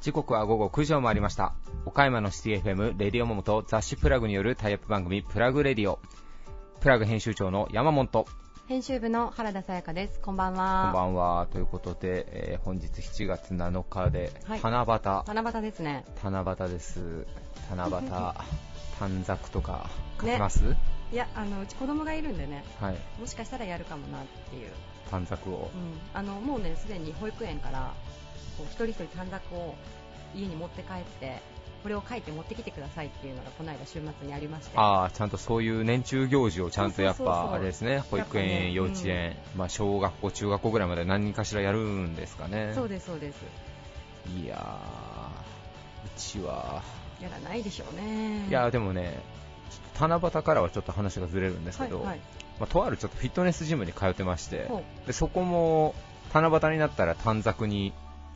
時刻は午後9時を回りました。岡山のシティ FM レディオモモと雑誌プラグによるタイアップ番組プラグレディオ。プラグ編集長の山本。編集部の原田さやかです。こんばんは。こんばんは。ということで、えー本日7月7日ではい。七夕、七夕ですね。七夕です。七夕。短冊とか書きます、いやあのうち子供がいるんでねはい。もしかしたらやるかもなっていう、短冊を。うん、あのもうねすでに保育園からこう一人一人短冊を家に持って帰ってこれを書いて持ってきてくださいっていうのがこの間週末にありまして。ああちゃんとそういう年中行事をちゃんとやっぱあれですね。保育園、ね幼稚園、まあ、小学校、中学校ぐらいまで何人かしらやるんですかね。そうですそうです。いやー、うちは、やらないでしょうね。いやでもね、七夕からはちょっと話がずれるんですけど、はいはい。まあ、とあるちょっとフィットネスジムに通ってまして、ほでそこも七夕になったら短冊に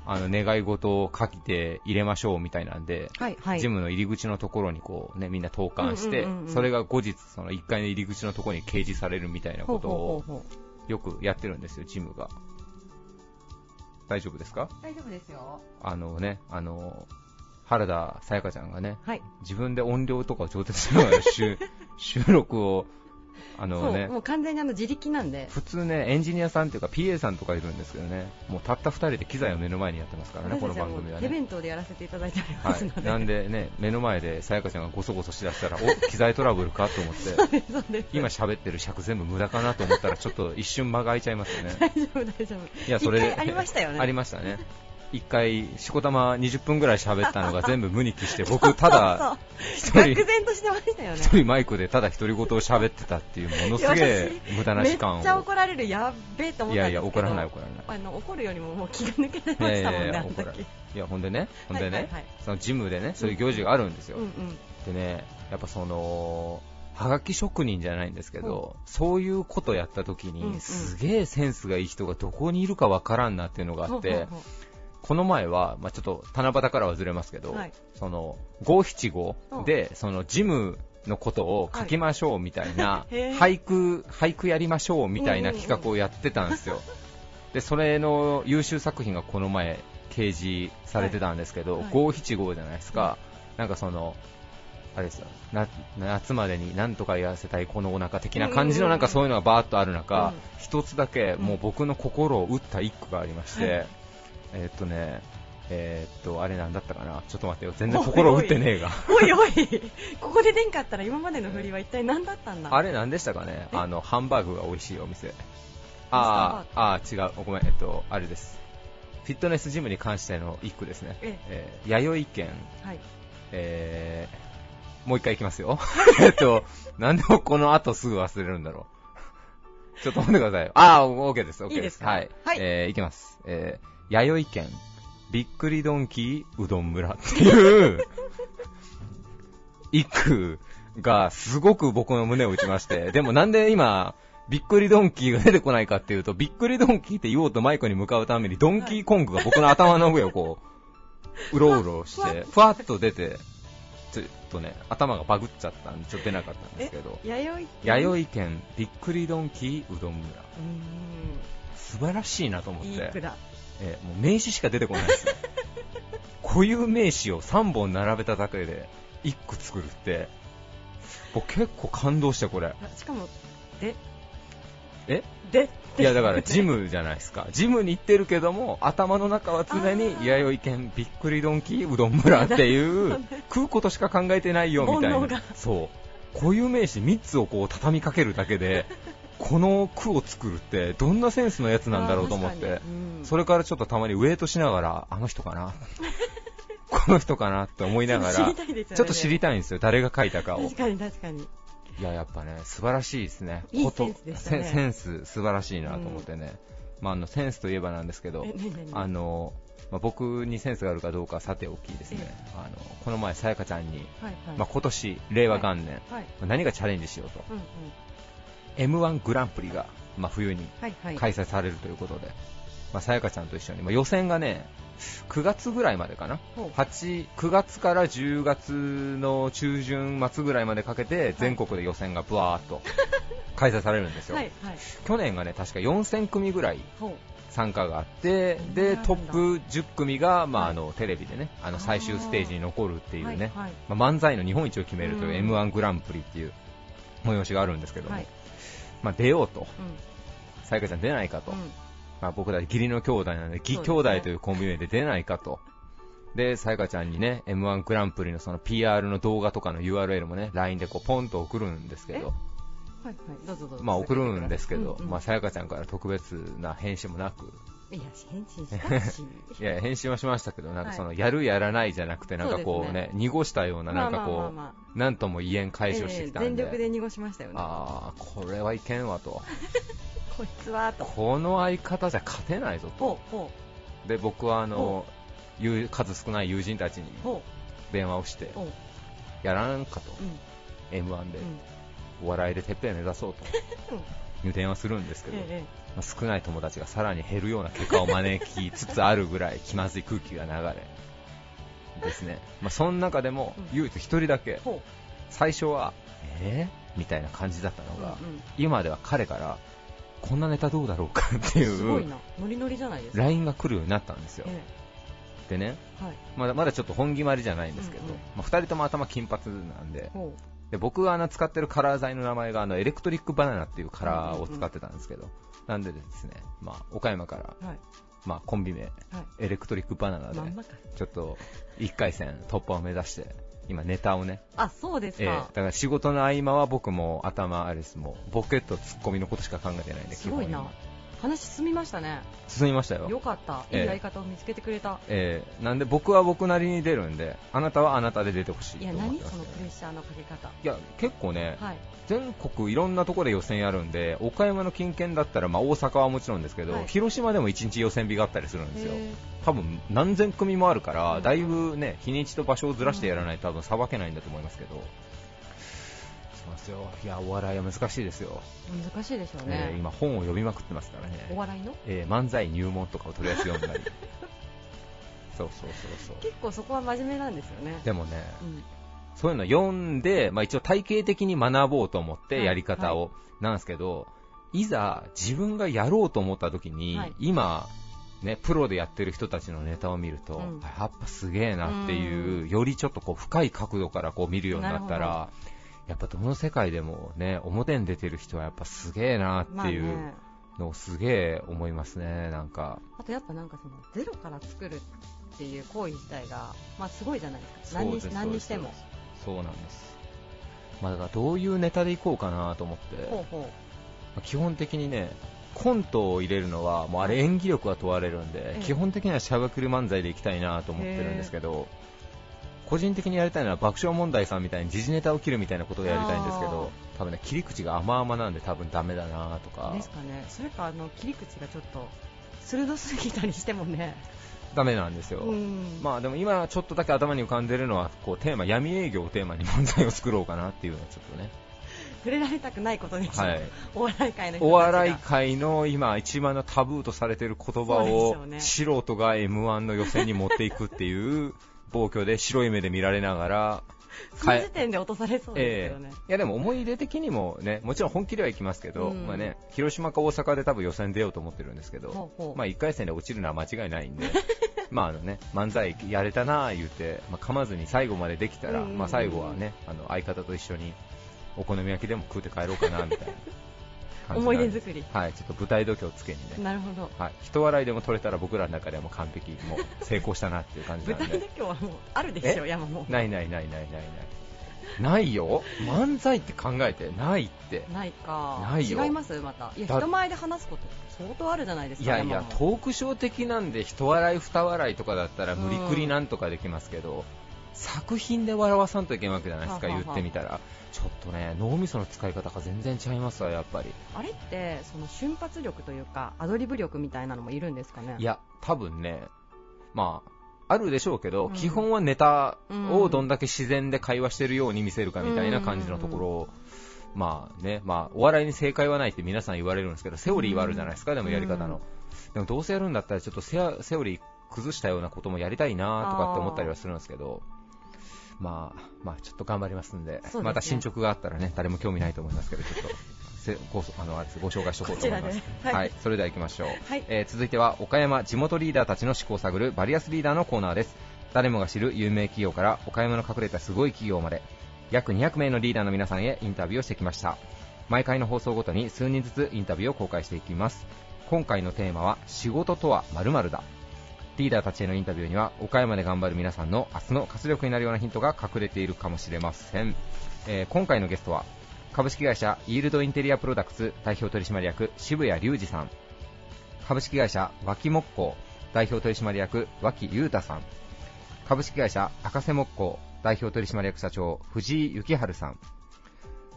あの願い事を書いて入れましょうみたいなんで、うはいはい。ジムの入り口のところにこう、ね、みんな投函して、うんうんうんうん。それが後日、その1階の入り口のところに掲示されるみたいなことをよくやってるんですよ、ジムが。大丈夫ですか？大丈夫ですよ。あのね、あの、原田さやかちゃんがね、はい。自分で音量とかを調節しながら収 収録を、あのね。もう完全にあの自力なんで。普通ね、エンジニアさんっていうか PA さんとかいるんですけどね、もうたった2人で機材を目の前にやってますからね、この番組はね。手弁当でやらせていただいておりまはい、すので、なんでね、目の前でさやかちゃんがごそごそしだしたら、お 機材トラブルかと思って、今喋ってる尺全部無駄かなと思ったら、ちょっと一瞬間が空いちゃいますよね。大丈夫大丈夫。いや、それありましたよね。ありましたね。一回、しこたま20分ぐらい喋ったのが全部無に帰して、僕、ただ、一人愕然としてましたよね。一人マイクでただ独り言を喋ってたっていう、ものすげえ無駄な時間を。めっちゃ怒られる。やっべえと思ったんですけど。いやいや、怒らない怒らない。あの怒るよりももう気が抜けてまいやいしたもんねやいや、あの時。い。いや、ほんでね、ほんでね、はいはいはい。そのジムでね、そういう行事があるんですよ。うんうん。でね、やっぱその、はがき職人じゃないんですけど、そういうことやった時に、うんうん。すげえセンスがいい人がどこにいるかわからんなっていうのがあって、ほうほうほこの前は、まあ、ちょっと七夕からはずれますけど、はい。その五七五で、そのジムのことを書きましょうみたいな、へー。俳句、俳句やりましょうみたいな企画をやってたんですよ。で、それの優秀作品がこの前掲示されてたんですけど、はい。五七五じゃないですか。なんかその、あれですよ。な夏までになんとかやらせたいこのお腹的な感じのなんかそういうのがバーッとある中、うん。一つだけもう僕の心を打った一句がありまして、えーっとね、えーっと、あれなんだったかな、ちょっと待ってよ、全然心を打ってねえが、おいおいここで出んかったら今までの振りは一体何だったんだ？あれなんでしたかね、え？あのハンバーグが美味しいお店、あーあー、違う、ごめん、えっと、あれです、フィットネスジムに関しての一句ですね、ええ。ー弥生県、はい。えー、もう一回いきますよ、えっと、なんでもこの後すぐ忘れるんだろう。ちょっと待ってください。あー、OK です、OK です。いいですか？はい。はい。えー、いきます。えー、弥生県、びっくりドンキーうどん村 っていう、一句がすごく僕の胸を打ちまして、でもなんで今、びっくりドンキーが出てこないかっていうと、びっくりドンキーって言おうとマイクに向かうために、ドンキーコングが僕の頭の上をこう、うろうろして、ふわっと出て、ちょっとね、頭がバグっちゃったんで、ちょっと出なかったんですけど、弥生県？びっくりドンキーうどん村。う素晴らしいなと思っーんいいえーもう名詞しか出てこないですよ。固有名詞を3本並べただけで1句作るって、僕結構感動してこれ。あしかもでえ？でいやだからジムじゃないですか。ジムに行ってるけども、頭の中は常に弥生県びっくりドンキーうどん村っていう、食うことしか考えてないよみたいな。そう。固有名詞3つをこう畳みかけるだけで、この句を作るってどんなセンスのやつなんだろうと思って。うん。それからちょっとたまにウェイトしながら、あの人かな。この人かなって思いながら、ね。ちょっと知りたいんですよ、誰が書いたかを。確かに確かに。いや、やっぱね、素晴らしいですね。いいことセンスね。セセンス、素晴らしいなと思ってね。まあ、あの、センスといえばなんですけどあの、まあ、僕にセンスがあるかどうかはさておきですね、あの、この前、さやかちゃんに、はいはい。まあ、今年、令和元年、はい。まあ何がチャレンジしようと、うんうん M1 グランプリが、まあ、冬に開催されるということで、まあ、さやかちゃんと一緒に、まあ、予選がね、9月ぐらいまでかな、ほう。8 9月から10月の中旬末ぐらいまでかけて、全国で予選がブワーっと開催されるんですよ、はいはい。去年がね確か4000組ぐらい参加があってでトップ10組が、まあ、はい。あのテレビでねあの最終ステージに残るっていうね、まあ、漫才の日本一を決めるといううん。m 1グランプリっていう催しがあるんですけども、はいまあ、出ようと。うん。さやかちゃん出ないかと、うん。まあ、僕たち義理の兄弟なので義兄弟というコンビ名で出ないかと。でさやかちゃんにね m 1グランプリのその PR の動画とかの URL もね LINE でこうポンと送るんですけど。はいはい。どうぞどうぞ。まあ送るんですけど、うんうん。まあさやかちゃんから特別な返信もなくいや返信したし。いや返信はしましたけどなんかはい。そのやるやらないじゃなくてなんかこうね。ね濁したようななんかこまあうなんとも言えん返しをしてきたんで、ええ全力で濁しましたよね。ああこれはいけんわと。こいつはと。この相方じゃ勝てないぞと。で僕はあの友数少ない友人たちに電話をしてやらんかと。うん。m 1でうん。お笑いでてっぺん目指そう うん。という電話するんですけど、ええまあ少ない友達がさらに減るような結果を招きつつあるぐらい気まずい空気が流れですね、まあ、その中でもうん。唯一一人だけ最初はえー、みたいな感じだったのが、うんうん。今では彼からこんなネタどうだろうか？っていう。すごいな。ノリノリじゃないですか。LINE が来るようになったんですよ。えでねえはい。まだまだちょっと本決まりじゃないんですけど、うん。うんまあ、2人とも頭金髪なんでほで僕があの使ってるカラー剤の名前があのエレクトリックバナナっていうカラーを使ってたんですけど、なんでですね、まあ、岡山から、うはい。まあ、コンビ名はい。エレクトリックバナナでちょっと1回戦突破を目指して今ネタをね、あそうですえーかだから仕事の合間は僕も頭あれです。もうボケとツッコミのことしか考えてないんですごいな。話進みましたね。進みましたよ。よかった。ええ。いいやり方を見つけてくれた。えーなんで僕は僕なりに出るんであなたはあなたで出てほしいいやと思っ何そのプレッシャーのかけ方。いや結構ね、はい全国いろんなところで予選やるんで岡山の近県だったら、まあ、大阪はもちろんですけど、はい。広島でも1日予選日があったりするんですよ。へ多分何千組もあるから、うん。だいぶね日にちと場所をずらしてやらないと多分さばけないんだと思いますけど、そうなんですよ。いやお笑いは難しいですよ、え難しいでしょうね。えー今本を読みまくってますからね、お笑いの？えー漫才入門とかをとりあえず読んだり。そうそうそうそう。結構そこは真面目なんですよね。でもねうんそういうの読んで、まあ、一応体系的に学ぼうと思ってはい。やり方を、なんですけど、いざ自分がやろうと思った時に、はい。今、ね、プロでやってる人たちのネタを見ると、うん。やっぱすげえなっていう、よりちょっとこう深い角度からこう見るようになったら、やっぱどの世界でもね、表に出てる人はやっぱすげえなっまあていうね。のをすげえ思いますね、なんか。あとやっぱなんかそのゼロから作るっていう行為自体がまあすごいじゃないですか。何にしてもそうなんです。まあ、だからどういうネタでいこうかなと思って、ほうほまあ基本的にね、コントを入れるのは、もうあれ演技力が問われるんで、ええ。基本的にはしゃべくり漫才でいきたいなと思ってるんですけど、個人的にやりたいのは爆笑問題さんみたいに時事ネタを切るみたいなことをやりたいんですけど、多分ね、切り口が甘々なんで多分ダメだなとか。う、ですかね。それかあの切り口がちょっと鋭すぎたりしてもねダメなんですよ。うん。まあでも今ちょっとだけ頭に浮かんでるのは、こうテーマ、闇営業をテーマに漫才を作ろうかなっていうのをちょっとね、触れられたくないことでしょ、はい。お笑い界のお笑い界の今一番のタブーとされている言葉を素人が M1 の予選に持っていくっていう暴挙で白い目で見られながら、その時点で落とされそうですよね、いやでも思い出的にもね、もちろん本気ではいきますけど、うん。まあね、広島か大阪で多分予選出ようと思ってるんですけど、ほうほう。まあ1回戦で落ちるのは間違いないんで、まああのね、漫才やれたなあ言うて、まあ、噛まずに最後までできたら、うん。うんうんまあ最後はね、あの相方と一緒にお好み焼きでも食うて帰ろうかなみたいな。思い出作り。はい、ちょっと舞台度胸つけにね、なるほど。はい、人笑いでも取れたら僕らの中ではもう完璧、もう成功したなっていう感じ舞なんで。台で今日はもうあるでしょ山も。ないないないないないない。ないよ。漫才って考えて、ないって。ないか。ないよ。違います？また。いやだ人前で話すこと相当あるじゃないですかいやいや、トークショー的なんで、人笑い、二笑いとかだったら無理くりなんとかできますけど、作品で笑わさんといけんわけじゃないですか、ははは言ってみたら。ちょっとね、脳みその使い方が全然違いますわ、やっぱり。あれってその瞬発力というかアドリブ力みたいなのもいるんですかね？いや、多分ね、まあ、あるでしょうけど、うん。基本はネタをどんだけ自然で会話してるように見せるかみたいな感じのところを、まあね、まあ、お笑いに正解はないって皆さん言われるんですけど、セオリーはあるじゃないですか、でもやり方の。でもどうせやるんだったら、ちょっとセオリー崩したようなこともやりたいなとかって思ったりはするんですけど、まあ、まあ、ちょっと頑張りますんで、ですね。また進捗があったらね、誰も興味ないと思いますけど、ちょっと、せごあのご紹介しておこうと思います。こちらで。は、はい。いそれでは行きましょう、はい。えー続いては岡山地元リーダーたちの思考を探るバリアスリーダーのコーナーです。誰もが知る有名企業から岡山の隠れたすごい企業まで約200名のリーダーの皆さんへインタビューをしてきました。毎回の放送ごとに数人ずつインタビューを公開していきます。今回のテーマは仕事とは〇〇だ。リーダーたちへのインタビューには岡山で頑張る皆さんの明日の活力になるようなヒントが隠れているかもしれません、えー今回のゲストは株式会社イールドインテリアプロダクツ代表取締役渋谷隆二さん。株式会社脇木工代表取締役脇裕太さん。株式会社赤瀬木工代表取締役社長藤井幸春さん。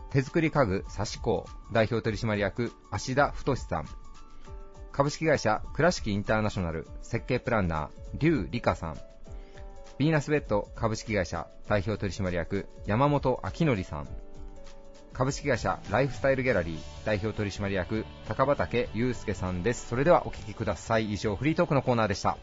手作り家具差し工代表取締役芦田太さん。株式会社倉敷インターナショナル設計プランナー劉理香さん。ヴィーナスベッド株式会社代表取締役山本明則さん。株式会社ライフスタイルギャラリー代表取締役高畑祐介さんです。それではお聞きください。以上フリートークのコーナーでした。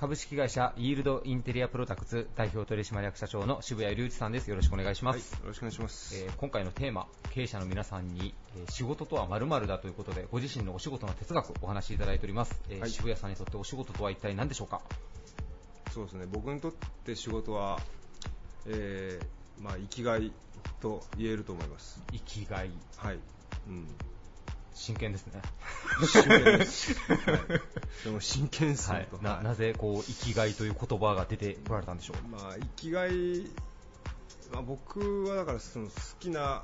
株式会社イールドインテリアプロダクツ代表取締役社長の渋谷隆一さんですよろしくお願いします、よろしくお願いします。えー今回のテーマ経営者の皆さんに、えー仕事とは〇〇だということでご自身のお仕事の哲学お話しいただいております、えーはい渋谷さんにとってお仕事とは一体何でしょうか？そうですね、僕にとって仕事は、えーまあ、生きがいと言えると思います。生きがいはい。うん。真剣ですね真剣です。はい。でも真剣ですはい。ななぜこう生きがいという言葉が出てこられたんでしょう？まあ、生きがい、まあ、僕はだからその好きな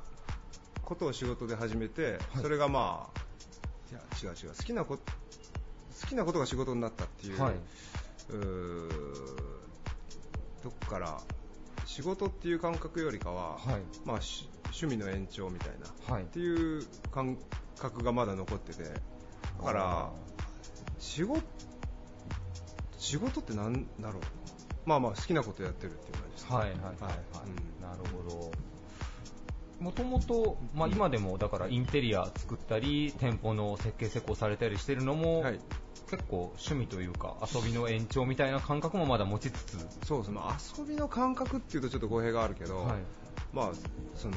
ことを仕事で始めて、はいそれがまあ、いや、違う違う、好きなこと、好きなことが仕事になったっていう、はいうーとこから、仕事っていう感覚よりかは、はいまあ、し趣味の延長みたいな、はい。っていう感覚がまだ残ってて、だから、仕事、仕事ってなんだろう。まあまあ好きなことやってるっていう感じですね。はいはいはいはい、うん。なるほど。もともと、まあ、今でもだからインテリア作ったり店舗の設計施工されたりしてるのも、はい、結構趣味というか遊びの延長みたいな感覚もまだ持ちつつ、そうです。ね、まあ遊びの感覚っていうとちょっと語弊があるけど、はいまあその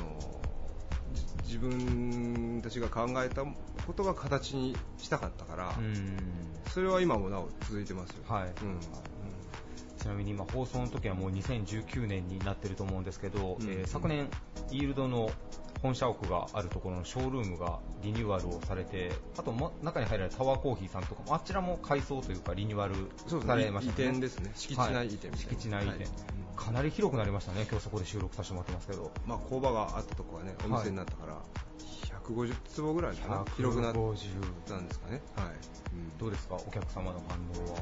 じ自分たちが考えたことが形にしたかったから、うん。それは今もなお続いてますよ。はい。うん。ちなみに今放送の時はもう2019年になってると思うんですけど、うん。えー昨年イールドの本社屋があるところのショールームがリニューアルをされてあとも中に入られたタワーコーヒーさんとかもあちらも改装というかリニューアルされね、移ましたね。転ですね、敷地内移転敷地内移転。はい。かなり広くなりましたね今日そこで収録させてもらってますけど。まあ、工場があったところはね、お店になったから、150坪ぐらいかな、広くなった150んですかね。はい。うん。どうですかお客様の反応は？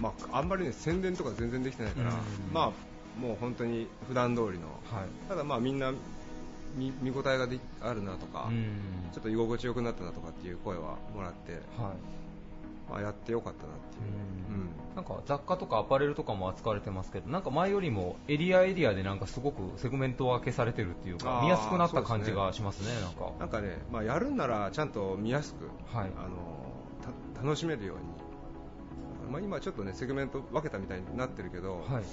まあ、あんまりね宣伝とか全然できてないから、うん。まあもう本当に普段通りの、はい。ただまあみんな見見応えがであるなとか、うん。ちょっと居心地よくなったなとかっていう声はもらって、はい。まあ、やってよかったなっていう、うん。なんか雑貨とかアパレルとかも扱われてますけどなんか前よりもエリアエリアでなんかすごくセグメント分けされてるっていうか見やすくなった感じがしますね。なんか。なんかね、まあ、やるんならちゃんと見やすく、はい。あのた楽しめるように、まあ、今ちょっとねセグメント分けたみたいになってるけど、はい。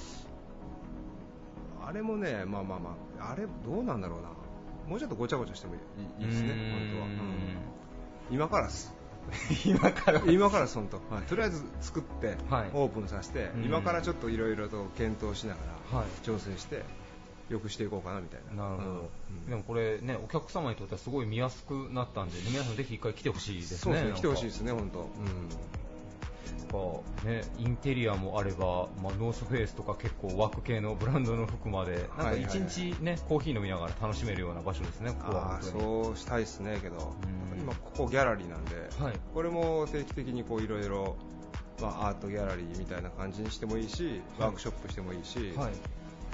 あれもね、まあまあまあ、あれどうなんだろうな、もうちょっとごちゃごちゃしてもいいですね、本当は。うん。今からです。今から。今からです、本当、はい、とりあえず作って、はい。オープンさせて、うん。今からちょっといろいろと検討しながら、はい。調整して、よくしていこうかなみたいな。なるほど、うん。でもこれねお客様にとってはすごい見やすくなったんで皆さんぜひ一回来てほしいですねそうですね、来てほしいいですね、本当。うんねインテリアもあれば、まあ、ノースフェイスとか結構枠系のブランドの服までなんかはいはい。一日ね、コーヒー飲みながら楽しめるような場所ですねここはそうしたいですねけど、うん。今ここギャラリーなんで、はい。これも定期的にこういろいろまあアートギャラリーみたいな感じにしてもいいし、はい。ワークショップしてもいいし、はい。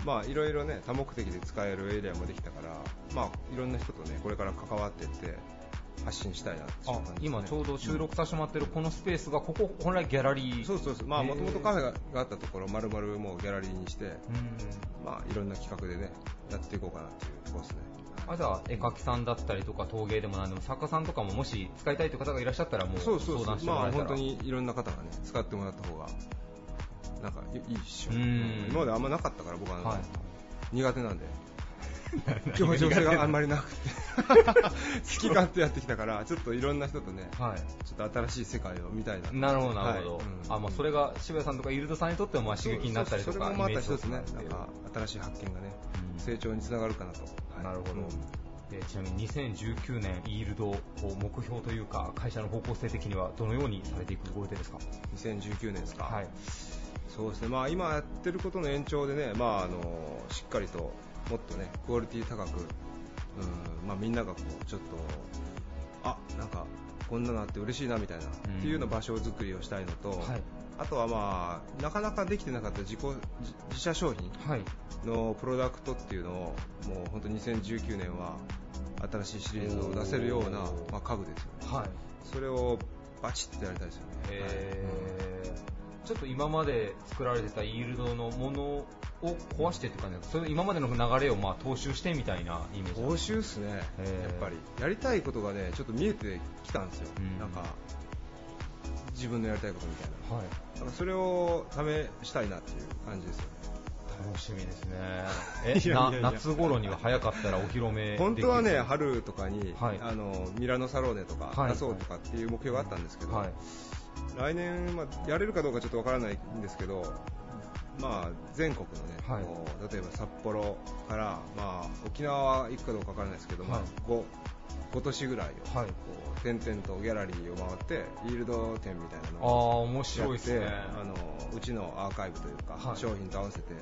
まあいろいろね多目的で使えるエリアもできたから、まあいろんな人とねこれから関わっていって発信したいなっていうあ感じですね。今ちょうど収録させてもらってるこのスペースがここ本来ギャラリー。そうそうそう。まあもともとカフェががあったところ丸々もうギャラリーにして、うん。まあいろんな企画でねやっていこうかなっていうところで。すね。あじゃあ絵描きさんだったりとか陶芸でも何でも作家さんとかももし使いたいという方がいらっしゃったらもう相談してもらえたら。本当にいろんな方がね使ってもらった方がなんかいいいっしょ、うん。今まであんまなかったから僕ははい。苦手なんで 協調性があんまりなくて。好き勝手やってきたからちょっといろんな人とねはい。ちょっと新しい世界を見たいなとなるほど、なるほど、はい。うん。あまあ、それが渋谷さんとかイールドさんにとってもまあ刺激になったりとか、それもまた一つね。なんか新しい発見がね、うん。成長につながるかなと、はいなるほどうんえーちなみに2019年、イールドを目標というか、会社の方向性的にはどのようにされていくご予定ですか。2019年ですか、はい、そうですね、まあ、今やってることの延長でね、まあ、あのしっかりともっとねクオリティ高く、うんまあ、みんながこうちょっとあなんかこんなのあって嬉しいなみたいな、っていうような場所作りをしたいのと、はい、あとはまあなかなかできてなかった自己自自社商品はい、のプロダクトっていうのをもう本当2019年は新しいシリーズを出せるようなまあ、家具ですよね、はい。それをバチッとやりたいですよね。えーちょっと今まで作られてたイールドのものを壊してっていうかね、それ今までの流れをまあ踏襲してみたいなイメージ。報酬っすね、やっぱりやりたいことがねちょっと見えてきたんですよ、うん。なんか自分のやりたいことみたいな。はい。なんかそれを試したいなっていう感じですよね。楽しみですね。いやい夏頃には早かったらお披露目本当はね春とかに、はい。あのミラノサローネとかはい。出そうとかっていう目標があったんですけど、はい。来年、まあ、やれるかどうかちょっとわからないんですけど、まあ、全国のね、はい。例えば札幌から、まあ、沖縄は行くかどうかわからないですけど、まあはい。5, 5都市ぐらいを、はい。こう点々とギャラリーを回ってイールド展みたいなああ、のを面やって、白いですね。あのうちのアーカイブというか、はい。商品と合わせて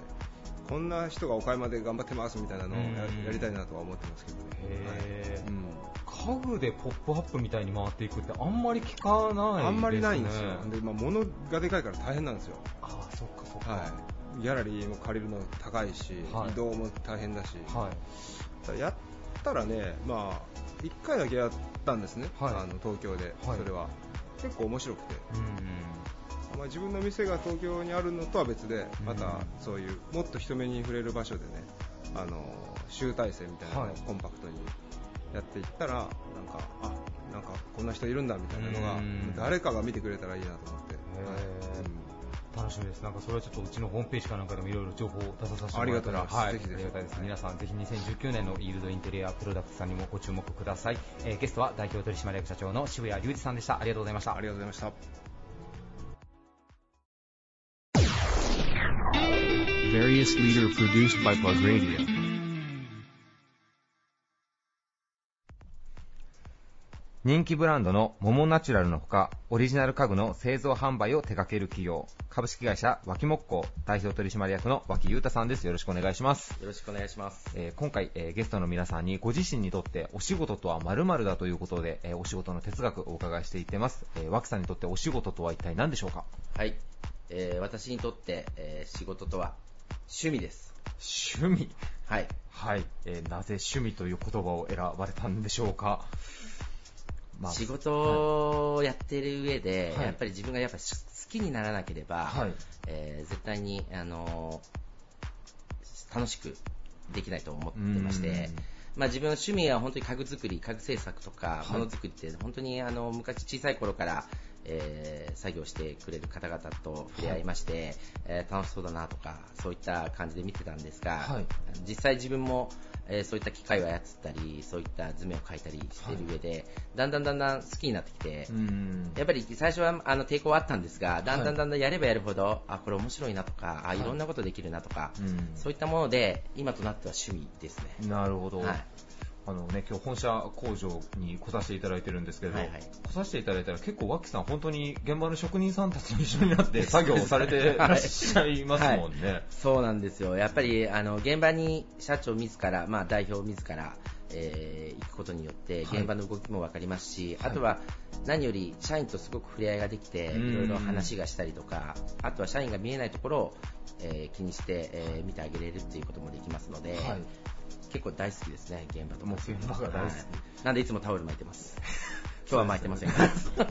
こんな人がお買いまで頑張ってますみたいなのをやりたいなとは思ってますけどね。はい。うん。家具でポップアップみたいに回っていくってあんまり聞かないですね。あんまりないんですよ、でまあ、物がでかいから大変なんですよ、ああ、そっかそっか。はい、ギャラリーも借りるの高いし、はい。移動も大変だし、はい。やったらね、まあ、1回だけやったんですね、はい。あの東京で、はい。それは。結構面白くて、うん。まあ、自分の店が東京にあるのとは別で、またうんそういうもっと人目に触れる場所でね、あの集大成みたいなのをはいコンパクトにやっていったら、なんか、あなんかこんな人いるんだみたいなのがうん、誰かが見てくれたらいいなと思って。はいうん楽しみです。なんかそれはちょっとうちのホームページかなんかでもいろいろ情報を出させてもらったらありがとうございますはい、ありがたいです。皆さんぜひ2019年のイールドインテリアプロダクツさんにもご注目ください。えーゲストは代表取締役社長の渋谷隆二さんでした。ありがとうございました。ありがとうございました。Various leader produced by Plug Radio. 人気ブランドのモモナチュラルのほか、オリジナル家具の製造販売を手掛ける企業、株式会社脇木工代表取締役の脇裕太さんです。よろしくお願いします。よろしくお願いします。えー今回、えーゲストの皆さんにご自身にとってお仕事とは〇〇だということで、えーお仕事の哲学をお伺いしていってます。えー脇さんにとってお仕事とは一体何でしょうかはい。えー私にとって、えー仕事とは趣味です。趣味？はい。はい、えーなぜ趣味という言葉を選ばれたんでしょうか？まあ仕事をやっている上で、はいやっぱり自分がやっぱり好きにならなければ、はいえー絶対に、あのー楽しくできないと思ってましてうん、まあ、自分の趣味は本当に家具作り、家具製作とか、はいものづくりって本当にあの昔小さい頃から、えー作業してくれる方々と触れ合いまして、えー楽しそうだなとかそういった感じで見てたんですが、はい。実際自分も、えーそういった機械を操ったりそういった図面を描いたりしている上で、だんだんだんだん好きになってきて、うん。やっぱり最初はあの抵抗はあったんですが、だんだんだんだんやればやるほど、あ、これ面白いなとか、あ、いろんなことできるなとか、うん。そういったもので、今となっては趣味ですね。なるほど。はいあのね、今日本社工場に来させていただいてるんですけど、はいはい。来させていただいたら結構脇さん本当に現場の職人さんたちと一緒になって 作業をされてらっしゃいますもんね。そうなんですよ。やっぱり、あの、現場に社長自ら、まあ代表自ら、えー行くことによって、はい。現場の動きもわかりますし、はい。あとは、何より社員とすごく触れ合いができて、うん。いろいろ話がしたりとか、あとは社員が見えないところを、えー気にして、えー見てあげれるっていうこともできますので、はい結構大好きですね、現場と。か。もう現場が大好き。はいなんでいつもタオル巻いてます。今日は巻いてません。が。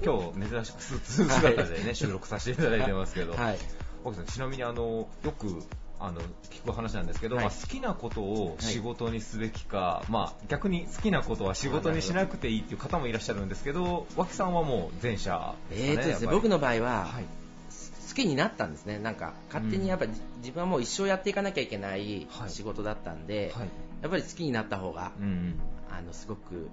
今日珍しくスーツ姿でね、収録させていただいてますけど、はい。脇さんちなみにあのよくあの聞く話なんですけど、はい。まあ、好きなことを仕事にすべきか、まあ、逆に好きなことは仕事にしなくていいっていう方もいらっしゃるんですけど脇さんはもう前者えーとですね、僕の場合は、きになったんですね、なんか勝手にやっぱり自分はもう一生やっていかなきゃいけないはい。仕事だったんで、はい。やっぱり好きになった方が、うんあのすごく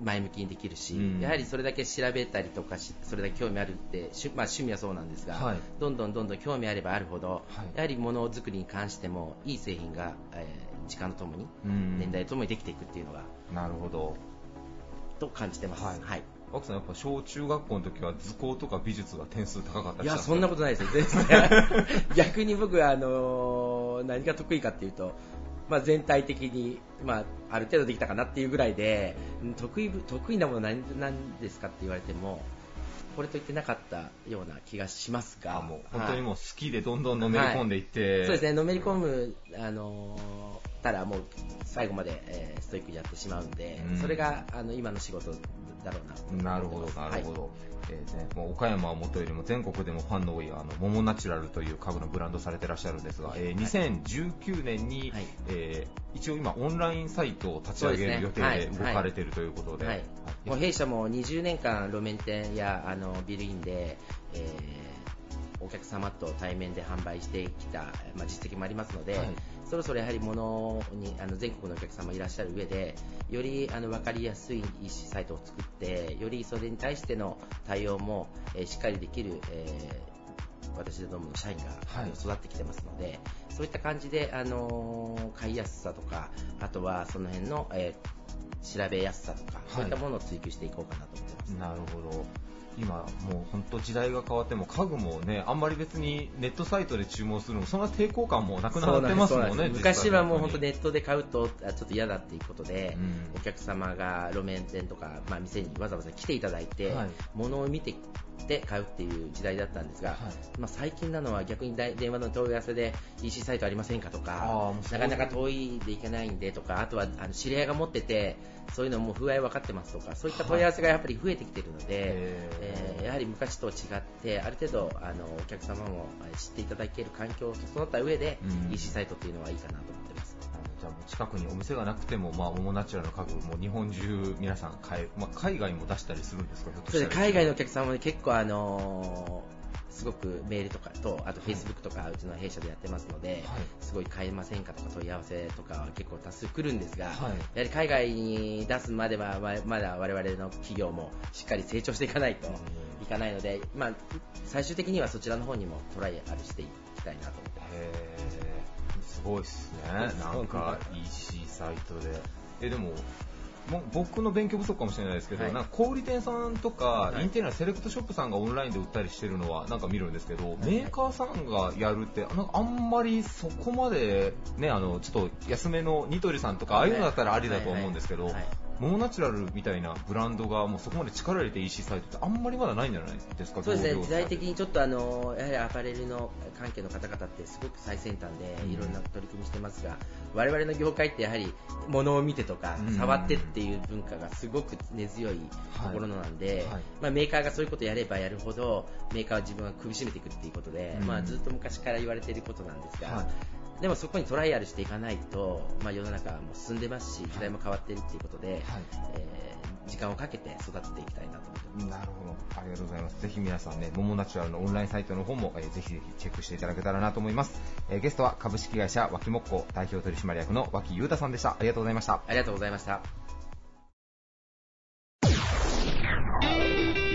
前向きにできるし、うん。やはりそれだけ調べたりとかし、それだけ興味あるって、趣まあ、趣味はそうなんですが、はい。どんどんどんどん興味あればあるほど、はい。やはりものづくりに関しても、いい製品が、えー時間とともに、うん。年代とともにできていくっていうのが、なるほど。と感じてます。はい。はい奥さんやっぱ小中学校の時は図工とか美術が点数高かったいや、そんなことないですよ、全然。逆に僕は、あのー何が得意かっていうと、まあ、全体的に、まあ、ある程度できたかなっていうぐらいで、うん得意ぶ得意なもの何何ですかって言われても、これと言ってなかったような気がしますが、あもう本当にもはう好きでどんどんのめり込んでいって、い。そうですね、のめり込む、あのーたらもう最後まで、えーストイックにやってしまうんで、うん。それがあの今の仕事だろうな。なるほど、なるほど。ど。えーね、もう岡山はもとよりも全国でもファンの多いあのモモナチュラルという家具のブランドされてらっしゃるんですが、えー2019年に、はい。えー一応今オンラインサイトを立ち上げる予定で動かれているということで、はい、もう弊社も20年間路面店やあのビルインで、えーお客様と対面で販売してきた、まあ、実績もありますので、はい。そろそろやはり物にあの全国のお客様いらっしゃる上でよりあの分かりやすいサイトを作ってよりそれに対しての対応も、えーしっかりできる、えー私どもの社員がはい。育ってきてますので、そういった感じで、あのー買いやすさとかあとはその辺の、えー調べやすさとか、そういったものを追求していこうかなと思ってます。なるほど。今もう本当時代が変わっても家具もねあんまり別にネットサイトで注文するのもそんな抵抗感もなくなってますもんね昔はもう本当ね、ネットで買うとあちょっと嫌だっていうことで、うん。お客様が路面店とか、まあ、店にわざわざ来ていただいて、はい。物を見てで買うっていう時代だったんですが、はい。まあ、最近なのは逆に電話の問い合わせで EC サイトありませんかとかなかなか遠いで行けないんでとかあとはあの知り合いが持っててそういうのも不合分かってますとかそういった問い合わせがやっぱり増えてきているので、へー。えーやはり昔と違ってある程度あのお客様もえー知っていただける環境を整った上で、うん。EC サイトっていうのはいいかなと。じゃあもう近くにお店がなくても、まあ、モモナチュラルの家具も日本中皆さん買え、まあ、海外も出したりするんですか？ひょ海外のお客様で結構あのーすごくメールとかとあとフェイスブックとかうちの弊社でやってますので、はい。すごい買えませんかとか問い合わせとかは結構多数来るんですが、はい。やはり海外に出すまではままだ我々の企業もしっかり成長していかないといかないので、まあ、最終的にはそちらの方にもトライアルしていきたいなと思ってます。すごいっすね。なんか EC サイトで。えでも僕の勉強不足かもしれないですけど、はい。なんか小売店さんとか、はい。インテリアセレクトショップさんがオンラインで売ったりしてるのはなんか見るんですけど、い。メーカーさんがやるってなんかあんまりそこまでねあのちょっと安めのニトリさんとかああいうのだったらありだと思うんですけど、はい。はいモモナチュラルみたいなブランドがもうそこまで力入れて EC サイトってあんまりまだないんじゃないですか？そうですね。時代的にちょっとあのやはりアパレルの関係の方々ってすごく最先端でうんいろんな取り組みしてますが、我々の業界ってやはり物を見てとかうん。触ってっていう文化がすごく根強いところなんで、はい。まあ、メーカーがそういうことやればやるほどメーカーは自分が首絞めていくっていうことで、うん。まあ、ずっと昔から言われていることなんですが、はいでもそこにトライアルしていかないと、まあ、世の中も進んでますし時代も変わっているっていうことで、はいえー時間をかけて育てていきたいなと思ってます。なるほど。ありがとうございます。ぜひ皆さんね、モモナチュラルのオンラインサイトの方も、えーぜひぜひチェックしていただけたらなと思います。えーゲストは株式会社脇木工代表取締役の脇優太さんでした。ありがとうございました。ありがとうございました。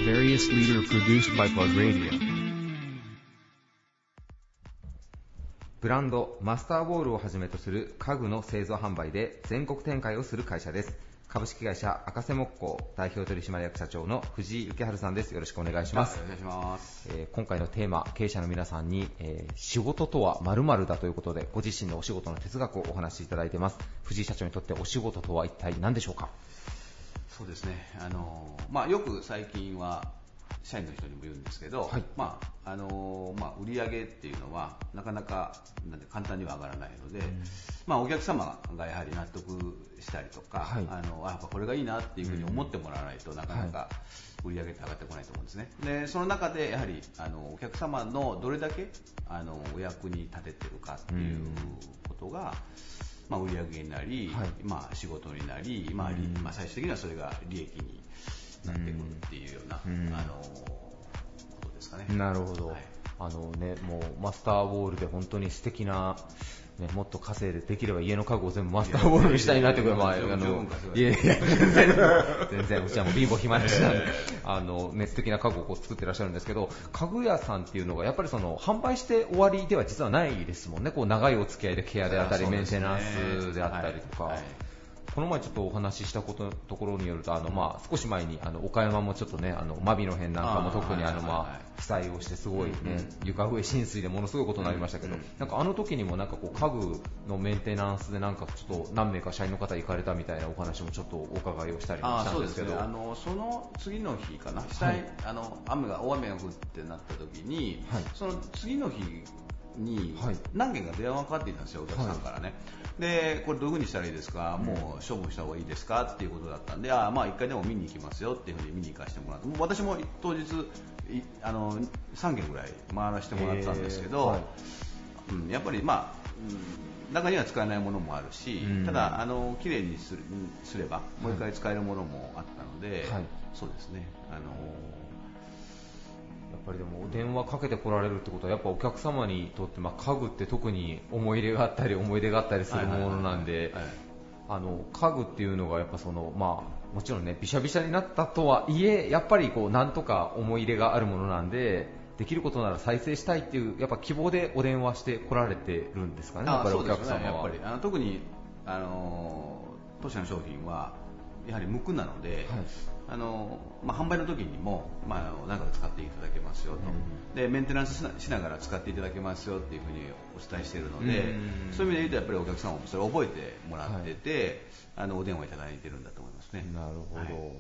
Various leader produced by Plug Radio. ブランドマスターボールをはじめとする家具の製造販売で全国展開をする会社です。株式会社赤瀬木工代表取締役社長の藤井幸春さんです。よろしくお願いします。お願いします。えー今回のテーマ、経営者の皆さんに、えー仕事とは〇〇だということで、ご自身のお仕事の哲学をお話しいただいています。藤井社長にとってお仕事とは一体何でしょうか？そうですね。あのまあよく最近は社員の人にも言うんですけど、はい。まああのまあ売上っていうのはなかなかなんで簡単には上がらないので、まあお客様がやはり納得したりとか、はい。あのあやっぱこれがいいなっていうふうに思ってもらわないとなかなか売上って上がってこないと思うんですね。でその中でやはりあのお客様のどれだけあのお役に立ててるかっていうことが。まあ、売上になり、はい。まあ、仕事になり、まありうん。まあ、最終的にはそれが利益になってくるっていうような、うん。あのことですかね。なるほど、はい。ああのね、もうマスターウォールで本当に素敵な、ね、もっと稼いでできれば家の家具を全部マスターウォールにしたいなってことは、まあ、のいやいや、全然、全然、うちはもう貧乏暇なしなんで、あの、ね、素敵な家具をこう作ってらっしゃるんですけど、家具屋さんっていうのが、やっぱりその、販売して終わりでは実はないですもんね、こう、長いお付き合いでケアであったり、メンテナンスであったりとか。はいはいこの前ちょっとお話ししたことところによると、あのまあ少し前にあの岡山もちょっとね、あのマビの辺なんかも特にあのはいはいはい。まあ被災をしてすごいね、床上浸水でものすごいことになりましたけど、なんかあの時にもなんかこう家具のメンテナンスでなんかちょっと何名か社員の方行かれたみたいなお話もちょっとお伺いをしたりもあしたんでけど、そうですすね。あのその次の日かな、被災あの雨が大雨が降ってなった時に、はい。その次の日にはい。何件か電話がかかっていたんですよ、お客さんからね。で、これどういうふうにしたらいいですか、もう処分した方がいいですか？っていうことだったんで、あまあ一回でも見に行きますよっていうふうに見に行かせてもらって、もう私も当日いあの3件ぐらい回らせてもらったんですけど、はい。うん、やっぱりまあ、うん、中には使えないものもあるし、うん。ただあの綺麗にすればもう一回使えるものもあったので、はい。そうですね。あのぱりでもお電話かけてこられるってことはやっぱお客様にとって、まあ、家具って特に思い入れがあったり思い出があったりするものなんで、家具っていうのがやっぱその、まあ、もちろんねびしゃびしゃになったとはいえやっぱりこうなんとか思い入れがあるものなんでできることなら再生したいっていうやっぱ希望でお電話して来られてるんですかね、やっぱりお客様は。ね。やっぱりあの特にあの当社の商品はやはり無垢なので、あのまあ、販売の時にも、まあ、あの長く使っていただけますよと、でメンテナンスしながら使っていただけますよっていうふうにお伝えしているので、うん。そういう意味で言うとやっぱりお客様もそれを覚えてもらってて、あのお電話いただいてるんだと思いますね。なるほど、はい。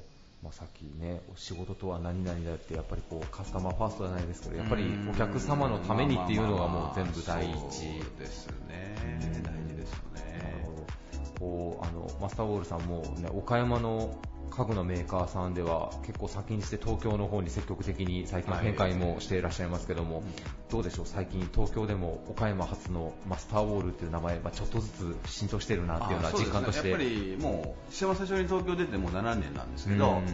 まあ、さっきね、お仕事とは何々だって、やっぱりこうカスタマーファーストじゃないですけど、やっぱりお客様のためにっていうのがもう全部第一。ですね、大事ですよなるね。ほど。こうあのマスターウォールさんも、ね、岡山の家具のメーカーさんでは結構先にして東京の方に積極的に最近は展開もしていらっしゃいますけども、どうでしょう、最近東京でも岡山発のマスターウォールっていう名前、まあ、ちょっとずつ浸透してるなっていうようなあそうですね。実感として。やっぱりもう、一番最初に東京出てもう7年なんですけど、うん。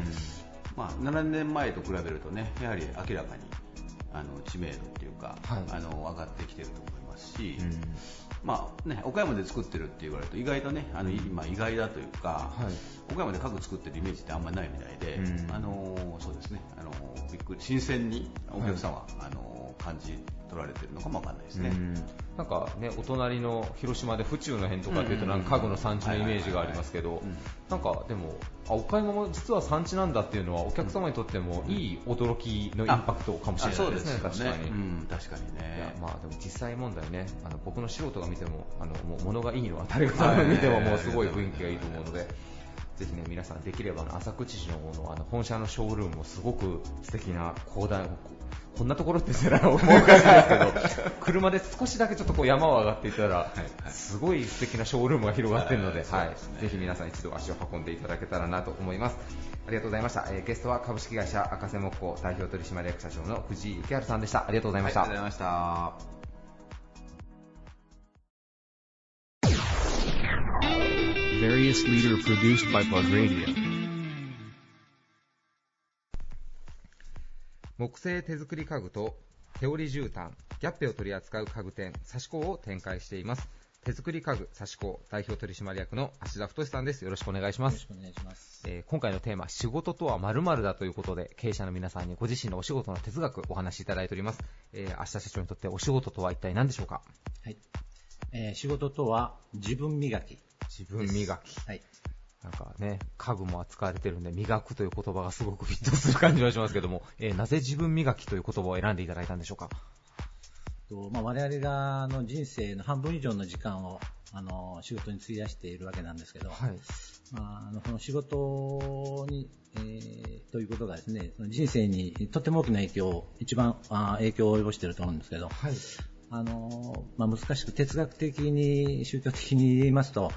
まあ、7年前と比べるとね、やはり明らかにあの知名度っていうか、はい。あの上がってきてると思いますし、うんまあね、岡山で作ってるって言われると意外とね、あの今意外だというか、はい。岡山で家具作ってるイメージってあんまりないみたいで、うん。あのそうですね、あのびっくり新鮮にお客様、あの感じ取られてるのかもわかんないですね。うんなんかね、お隣の広島で府中の辺とかっていうと、なんか家具の産地のイメージがありますけどなんかでも、あ岡山も実は産地なんだっていうのは、お客様にとってもいい驚きのインパクトかもしれないですね、あそう確かに。うん、確かにいやね。まあでも実際問題ね、あの僕の素人が見ても、あのもう物がいいのは誰が見てももうすごい雰囲気がいいと思うので、ぜひね皆さんできれば浅口市の方のあの本社のショールームもすごく素敵な広大こんなところって言ったら思い返すんですけど、車で少しだけちょっとこう山を上がっていたら、すごい素敵なショールームが広がっているので、はいぜひ皆さん一度足を運んでいただけたらなと思います。ありがとうございました。えーゲストは株式会社赤瀬木工代表取締役社長の藤井幸春さんでした。ありがとうございました。はいありがとうございました。Various leader produced by Bug Radio. 木製手作り家具と手織り絨毯、ギャッペを取り扱う家具店、刺し子を展開しています。手作り家具刺し子代表取締役の芦田太さんです。よろしくお願いします。お願いします。えー今回のテーマ、仕事とは〇〇だということで、経営者の皆さんにご自身のお仕事の哲学お話しいただいております。えー、芦田社長にとってお仕事とは一体何でしょうか？はい。えー仕事とは自分磨き。自分磨き。はい。なんかね、家具も扱われてるんで、磨くという言葉がすごくフィットする感じがしますけども、えーなぜ自分磨きという言葉を選んでいただいたんでしょうか？とまあ、我々があの人生の半分以上の時間をあの仕事に費やしているわけなんですけど、はい。まあ、あのこの仕事に、えーということがですね、その人生にとても大きな影響を、一番あ影響を及ぼしていると思うんですけど、はい。あのまあ、難しく哲学的に、宗教的に言いますと、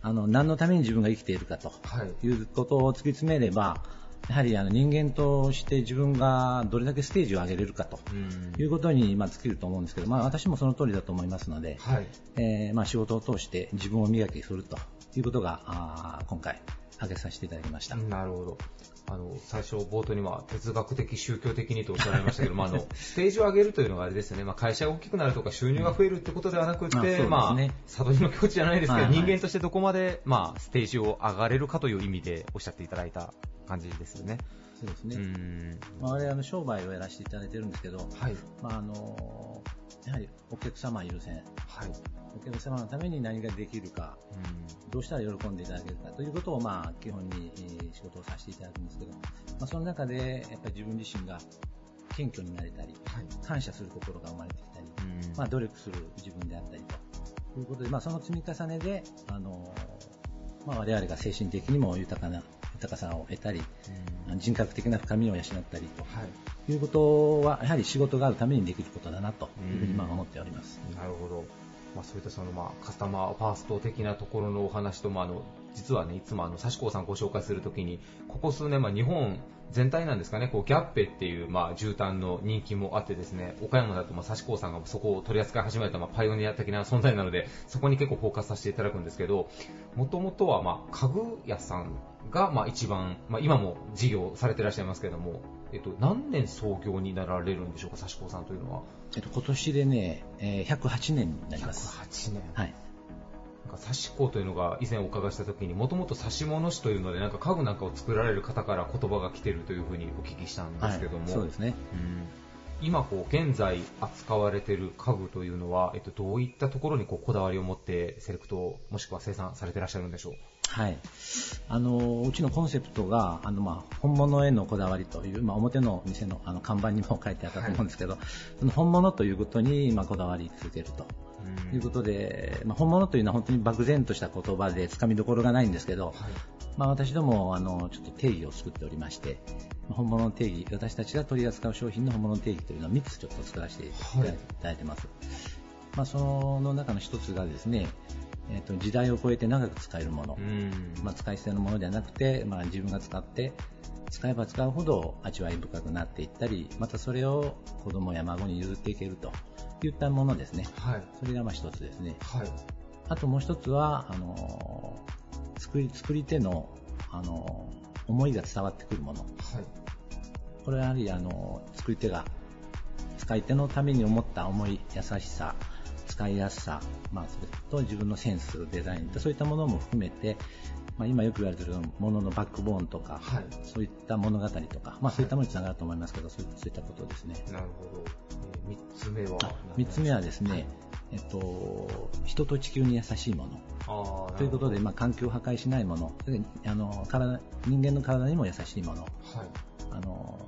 あの何のために自分が生きているかとはい。いうことを突き詰めれば、やはりあの人間として自分がどれだけステージを上げれるかとうんいうことにまあ尽きると思うんですけど、まあ、私もその通りだと思いますので、はい。えーまあ、仕事を通して自分を磨きするということがあー今回挙げさせていただきました。なるほど。あの、最初冒頭には哲学的、宗教的にとおっしゃられましたけど、まあ、あの、ステージを上げるというのがあれですよね、まあ、会社が大きくなるとか収入が増えるってことではなくて、まあ、悟りの境地じゃないですけど、はいはい人間としてどこまで、まあ、ステージを上がれるかという意味でおっしゃっていただいた感じですよね。そうですね。うん。まあ、我々あの商売をやらせていただいてるんですけど、はい。まあ、あのやはりお客様優先、はい。お客様のために何ができるか、どうしたら喜んでいただけるかということを、まあ、基本にえー仕事をさせていただくんですけど、まあ、その中でやっぱり自分自身が謙虚になれたり、はい。感謝する心が生まれてきたり、うんまあ、努力する自分であったりということで、まあ、その積み重ねで、あのまあ、我々が精神的にも豊かな豊かさを得たり、人格的な深みを養ったりとはい。いうことは、やはり仕事があるためにできることだなというふうにまあ思っております。なるほど。まあ、そういったその、まあ、カスタマーファースト的なところのお話と、まあ、あの、実はね、いつもあの、サシコさんご紹介するときに、ここ数年、まあ、日本全体なんですかね、こう、ギャッペっていう、まあ、絨毯の人気もあってですね、岡山だと、まあ、サシコさんがそこを取り扱い始めた、まあ、パイオニア的な存在なので、そこに結構フォーカスさせていただくんですけど、もともとは、まあ、家具屋さんが、まあ、一番、まあ、今も事業されていらっしゃいますけども、えっと、何年創業になられるんでしょうか、サシコさんというのは。えっと、今年でね、えー108年になります。108年。はい。なんか刺し子というのが以前お伺いしたときにもともと刺し物師というのでなんか家具なんかを作られる方から言葉が来てるというふうにお聞きしたんですけども、はい、そうですね。うん今こう現在扱われている家具というのは、えっと、どういったところにこうこだわりを持ってセレクトもしくは生産されていらっしゃるんでしょう？はい。あの、うちのコンセプトが、あの、まあ、本物へのこだわりという、まあ、表の店のあの看板にも書いてあったと思うんですけど、その本物ということに、まあ、こだわり続けると。いうことで、まあ、本物というのは本当に漠然とした言葉でつかみどころがないんですけど、まあ、私どもあのちょっと定義を作っておりまして、まあ本物の定義、私たちが取り扱う商品の本物の定義というのを3つちょっと作らせていただいてます。まあ、その中の1つがですね、えー、と時代を超えて長く使えるもの、まあ、使い捨てのものではなくて、まあ、自分が使って使えば使うほど味わい深くなっていったりまたそれを子供や孫に譲っていけるといったものですね、はい、それがまあ一つですね、はい、あともう一つはあの作り作り手のあの思いが伝わってくるもの、はい、これはやはりあの作り手が使い手のために思った思い優しさ使いやすさ、まあ、それと自分のセンス、デザインそういったものも含めて、まあ、今よく言われているもののバックボーンとか、はい、そういった物語とか、まあ、そういったものにつながると思いますけど、はい、そういったことですね。なるほど。えー、3つ目は3つ目はですね、はい、えっと、人と地球に優しいもの。ということで、まあ、環境を破壊しないもの、あの体人間の体にも優しいもの。はい、あの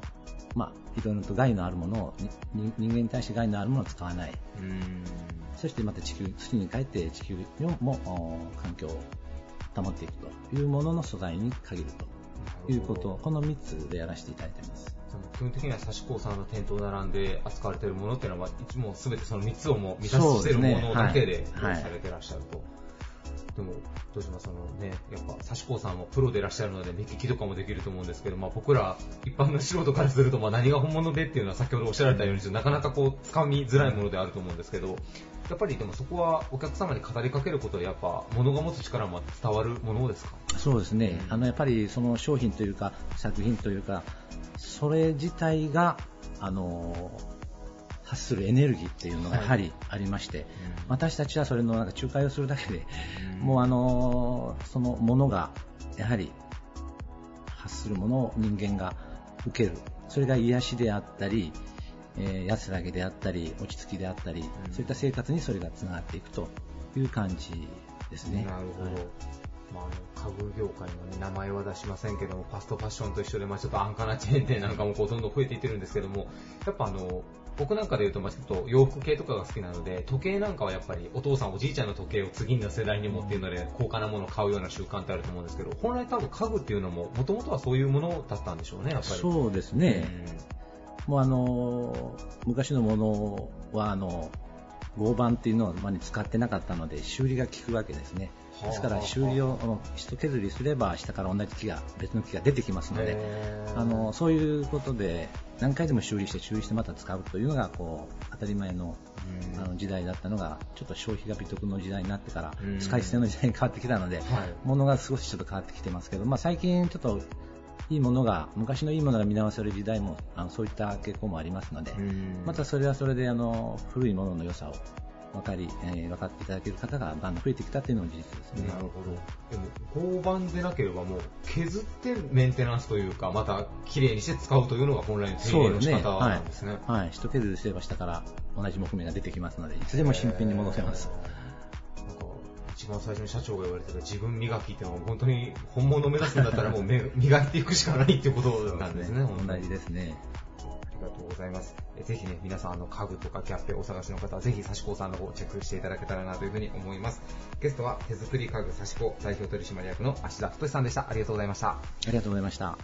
まあ、いろいろと害のあるものを人間に対して害のあるものを使わない。そしてまた地球、土に帰って地球も環境を保っていくというものの素材に限るということ、この3つでやらせていただいています。基本的には刺し子さんの店頭並んで扱われているものっていうのは、いも全てその3つをも満たしているものだけで用意されていらっしゃると。でも、どうしますそのね、やっぱ、刺し子さんもプロでいらっしゃるので、目利きとかもできると思うんですけど、まあ僕ら、一般の素人からすると、まあ何が本物でっていうのは先ほどおっしゃられたように、なかなかこう、掴みづらいものであると思うんですけど、やっぱりでもそこはお客様に語りかけることで、やっぱ、物が持つ力も伝わるものですか？そうですね。あの、やっぱりその商品というか、作品というか、それ自体が、あの、発するエネルギーっていうのがやはりありまして、はい、私たちはそれのなんか仲介をするだけで、うん、もうあのそのものがやはり発するものを人間が受ける。それが癒しであったり、えー、安らぎであったり落ち着きであったり、うん、そういった生活にそれがつながっていくという感じですね。なるほど、はい。まあ、あの家具業界の、ね、名前は出しませんけども、ファストファッションと一緒で、まあ、ちょっと安価なチェーン店なんかもこうどんどん増えていってるんですけども、やっぱあの、僕なんかで言うと、まあ、ちょっと洋服系とかが好きなので、時計なんかはやっぱりお父さん、おじいちゃんの時計を次の世代にもっていうので、高価なものを買うような習慣ってあると思うんですけど、本来多分家具っていうのも、もともとはそういうものだったんでしょうね、やっぱり。そうですね。うん、もうあの、昔のものは、あの、合板っていうのをまに使ってなかったので、修理が効くわけですね。ですから修理を一削りすれば下から同じ木が別の木が出てきますのであのそういうことで何回でも修理して修理してまた使うというのがこう当たり前のあの時代だったのがちょっと消費が美徳の時代になってから使い捨ての時代に変わってきたので、はい、物が少しちょっと変わってきてますけど、まあ、最近ちょっといいものが昔のいいものが見直せる時代もあのそういった傾向もありますので、またそれはそれであの古いものの良さを分かり、えー分かっていただける方がだんだん増えてきたっていうのも事実ですね。なるほど。でも、交番でなければもう削ってメンテナンスというか、また綺麗にして使うというのが本来の手入れの仕方なんですね。はい。はい。一削りすれば下から同じ木目が出てきますので、いつでも新品に戻せます。なんか一番最初に社長が言われてた自分磨きっていうのは本当に本物を目指すんだったらもうめ磨いていくしかないっていうことなんですね、同じですね。ありがとうございます。えぜひね、皆さん、あの、家具とかキャップお探しの方は、ぜひ、サシコさんの方をチェックしていただけたらなというふうに思います。ゲストは、手作り家具サシコ代表取締役の芦田太さんでした。ありがとうございました。ありがとうございました。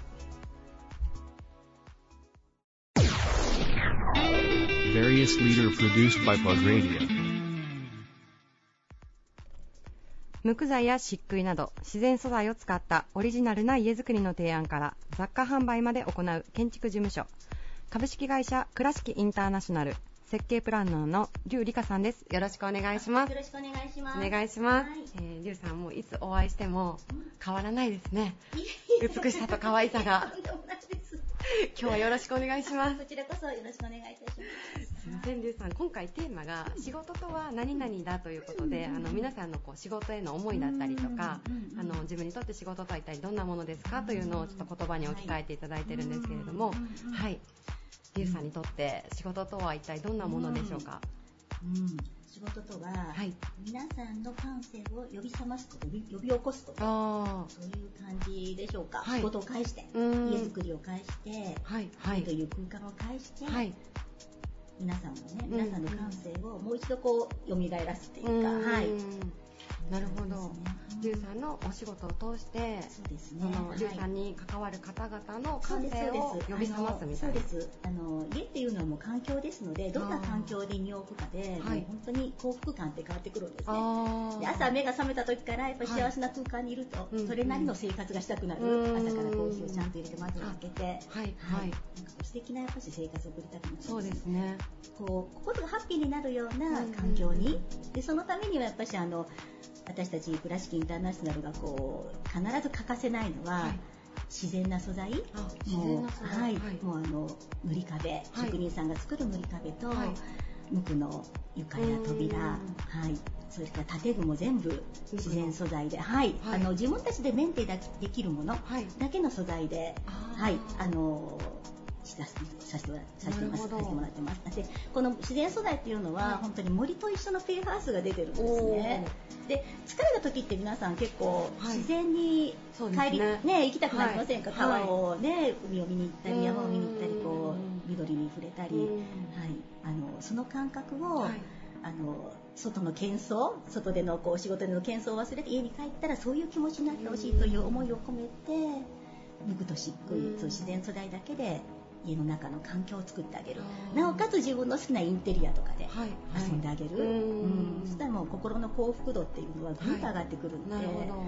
Various leader produced by Plug Radio. 無垢材や漆喰など自然素材を使ったオリジナルな家づくりの提案から雑貨販売まで行う建築事務所株式会社倉敷インターナショナル設計プランナーの劉理香さんです。よろしくお願いします。よろしくお願いします。お願いします、はい。えー、劉さんもういつお会いしても変わらないですね。美しさと可愛さが。今日はよろしくお願いします。こちらこそよろしくお願いいたします。すみません、リュウさん、今回テーマが仕事とは何々だということで、あの皆さんのこう仕事への思いだったりとか、うんあの自分にとって仕事とは一体どんなものですか？というのをちょっと言葉に置き換えていただいてるんですけれども、はい、リュウさんにとって仕事とは一体どんなものでしょうか？うん、仕事とは、はい。皆さんの感性を呼び覚ますこと、呼び起こすこと、あそういう感じでしょうか。はい。仕事を介して、うん。家づくりを介して、あ、はい、はい。と、いう空間を介して、はい、皆さんのね、うん。皆さんの感性をもう一度こう蘇らすっていうか、うん。はい。なるほど。リュウさんのお仕事を通して、そうですそね。のリュウさはいんに関わる方々の感性を呼び覚ますみたいな。そうです。あの家っていうのはもう環境ですのでどんな環境で身を置くかで、はい。本当に幸福感って変わってくるんですね。あで朝目が覚めた時からやっぱり幸せな空間にいると、うんそれなりの生活がしたくなる、うん。朝からコーヒーをちゃんと入れて窓を開けて、はい、はい。はい、なんか素敵なやっぱり生活を送りたくなるんそうですね。こう心がハッピーになるような環境に、でそのためにはやっぱりあの私たち倉敷インターナショナルがこう必ず欠かせないのは、はい。自然な素材。あ、自然な素材。はい、もうあの塗り壁、職人さんが作る塗り壁と、はい。無垢の床や扉、うん。はい、それから建具も全部自然素材で、はい、はい。あの自分たちでメンテできるものはい。だけの素材で、はい、あのさせさせてもらってます。で、この自然素材っていうのは、はい。本当に森と一緒のフェーハウスが出てるんですね。で、疲れた時って皆さん結構はい。自然にそうですね。帰り、ね行きたくなりませんか、はい。川をね海を見に行ったうん。り山を見に行ったりこう緑に触れたり、うん。はい、あのその感覚を、はい。あの外の喧騒外でのこう仕事での喧騒を忘れて家に帰ったらそういう気持ちになってほしいという思いを込めて無垢と漆喰、うん。そう自然素材だけで家の中の環境を作ってあげるなおかつ自分の好きなインテリアとかではい。遊んであげる、うんうんそしたらもう心の幸福度っていうのはぐんと上がってくるんで、はいなるほど。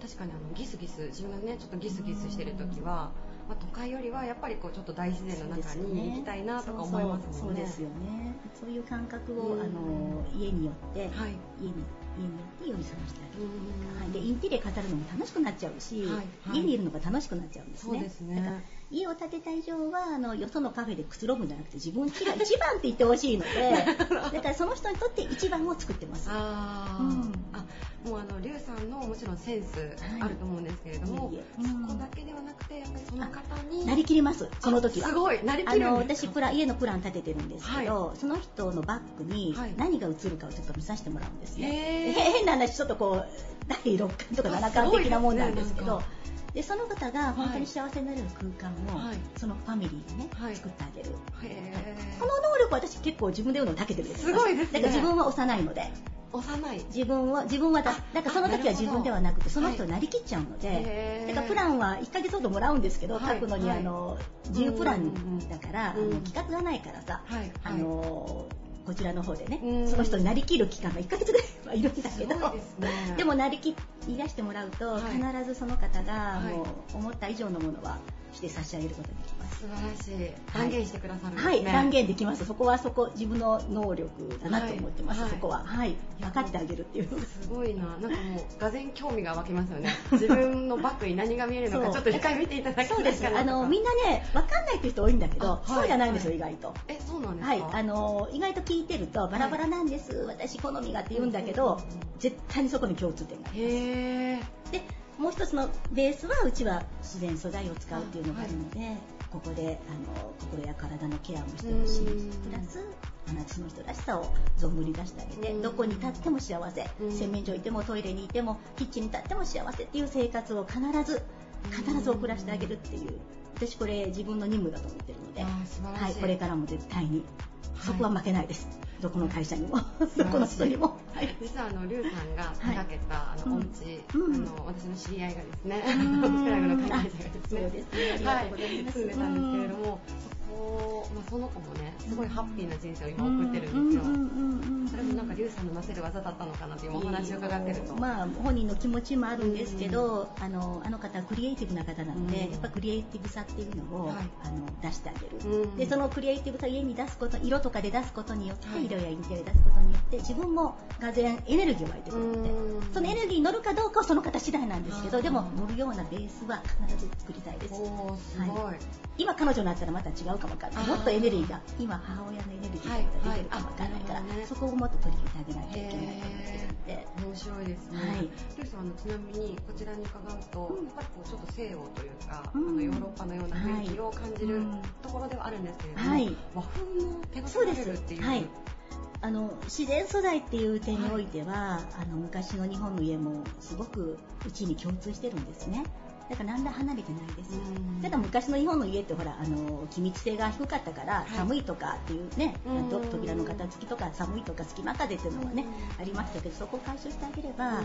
確かにあのギスギス自分がねちょっとギスギスしてる時は、まあ、都会よりはやっぱりこうちょっと大自然の中に行きたいなとか思いますもんね。そうですよねそういう感覚を、うんあの家によって、はい。家に家によって呼び覚ましてあげるうんはい、でインテリア飾るのも楽しくなっちゃうし、はいはい家にいるのが楽しくなっちゃうんですね。そうですねだから家を建てた以上はあのよそのカフェでくつろぐんじゃなくて自分家が一番って言ってほしいので だからその人にとって一番を作ってます。あー、うん。あもうあのリュウさんのもちろんセンスあると思うんですけれども、いえいそこだけではなくてやっぱりその方になりきります。その時は。すごい。なりあのきるんです私プラ家のプラン立ててるんですけど、はその人のバッグにはい。何が映るかをちょっと見させてもらうんですね。変な話ちょっとこう第6巻とか7巻的なもんなんですけどでその方が本当に幸せになれる空間を、はい。そのファミリーがね、はい。作ってあげる。へこの能力私結構自分で言うのに長けてるんですすごいですね。だから自分は幼いので。ー幼い。自分は自分はだだからその時は自分ではなくてあその人になりきっちゃうので、だからプランは1ヶ月ほどもらうんですけど、はい。書くのにはい。あの自由プランだから、うんあの企画がないからさ、はい。あのこちらの方でね、うん。その人になりきる期間が1ヶ月ぐらい はいるんだすけどね。でもなりきり出してもらうと、はい。必ずその方がはい。もう思った以上のものはして差し上げることができます。素晴らしい断言してくださるんですね、はい、断言できます。そこはそこ、自分の能力だなと思ってます、はいそこは。はい。分かってあげるっていう。すごいななんかもうがぜん興味が湧きますよね 自分のバッグに何が見えるのかちょっと一回見ていただきたいそうです。あの、みんなね、分かんないっていう人多いんだけど、あはいそうじゃないんですよ、はい意外と。えそうなんですか？はい、あの意外と聞いてるとバラバラなんです、私好みがって言うんだけど、絶対にそこに共通点があります。でもう一つのベースはうちは自然素材を使うっていうのがあるので、ここであの心や体のケアもしてほしいうん。プラスあなたの人らしさを存分に出してあげて、うん。どこに立っても幸せ、うん。洗面所いてもトイレにいてもキッチンに立っても幸せっていう生活を必ず必ず送らせてあげるっていう。私これ自分の任務だと思ってるので、はい、これからも絶対に。そこは負けないです、どこの会社にも。どこの人にも、はい。実はあのリュウさんが手掛けた、あのおうん。家、うん。あの私の知り合いがですね、うん。クラブの関係者がですね、そうですね。ありがとうござい住んでたんですけれども、そこ、まあその子もね、すごいハッピーな人生を今送ってるんですよ。それもなんかリュウさんのなせる技だったのかなというお話を伺ってると。まあ、本人の気持ちもあるんですけど、あのあの方はクリエイティブな方なので、うん。やっぱクリエイティブさっていうのを、はい。あの出してあげる、うん。でそのクリエイティブさを家に出すこと色とかで出すことによって、はい。色やインテリアで出すことによって自分もがぜんエネルギーが湧いてくるので、うん。そのエネルギーに乗るかどうかはその方次第なんですけどでも乗るようなベースは必ず作りたいです。おーすごい。は今彼女になったらまた違うかもわかもっとエネルギーが今母親のエネルギーが出てるかもわかんないから、そこをもっと取り入れてあげないといけないと思ってるんで。面白いですね。はいちなみにこちらに伺うと、うんやっぱりこうちょっと西洋というか、うんあのヨーロッパのような雰囲気を感じるはいところではあるんですけれども、はい和風の手がそうでけられるっていう。す。はい。あの自然素材っていう点においては、あの昔の日本の家もすごくうちに共通してるんですね。だから何ら離れてないですうん。ただ昔の日本の家ってほらあの気密性が低かったから、い寒いとかっていうね、うんと扉の片付きとか寒いとか隙間風っていうのはね、ありましたけどそこを解消してあげれば、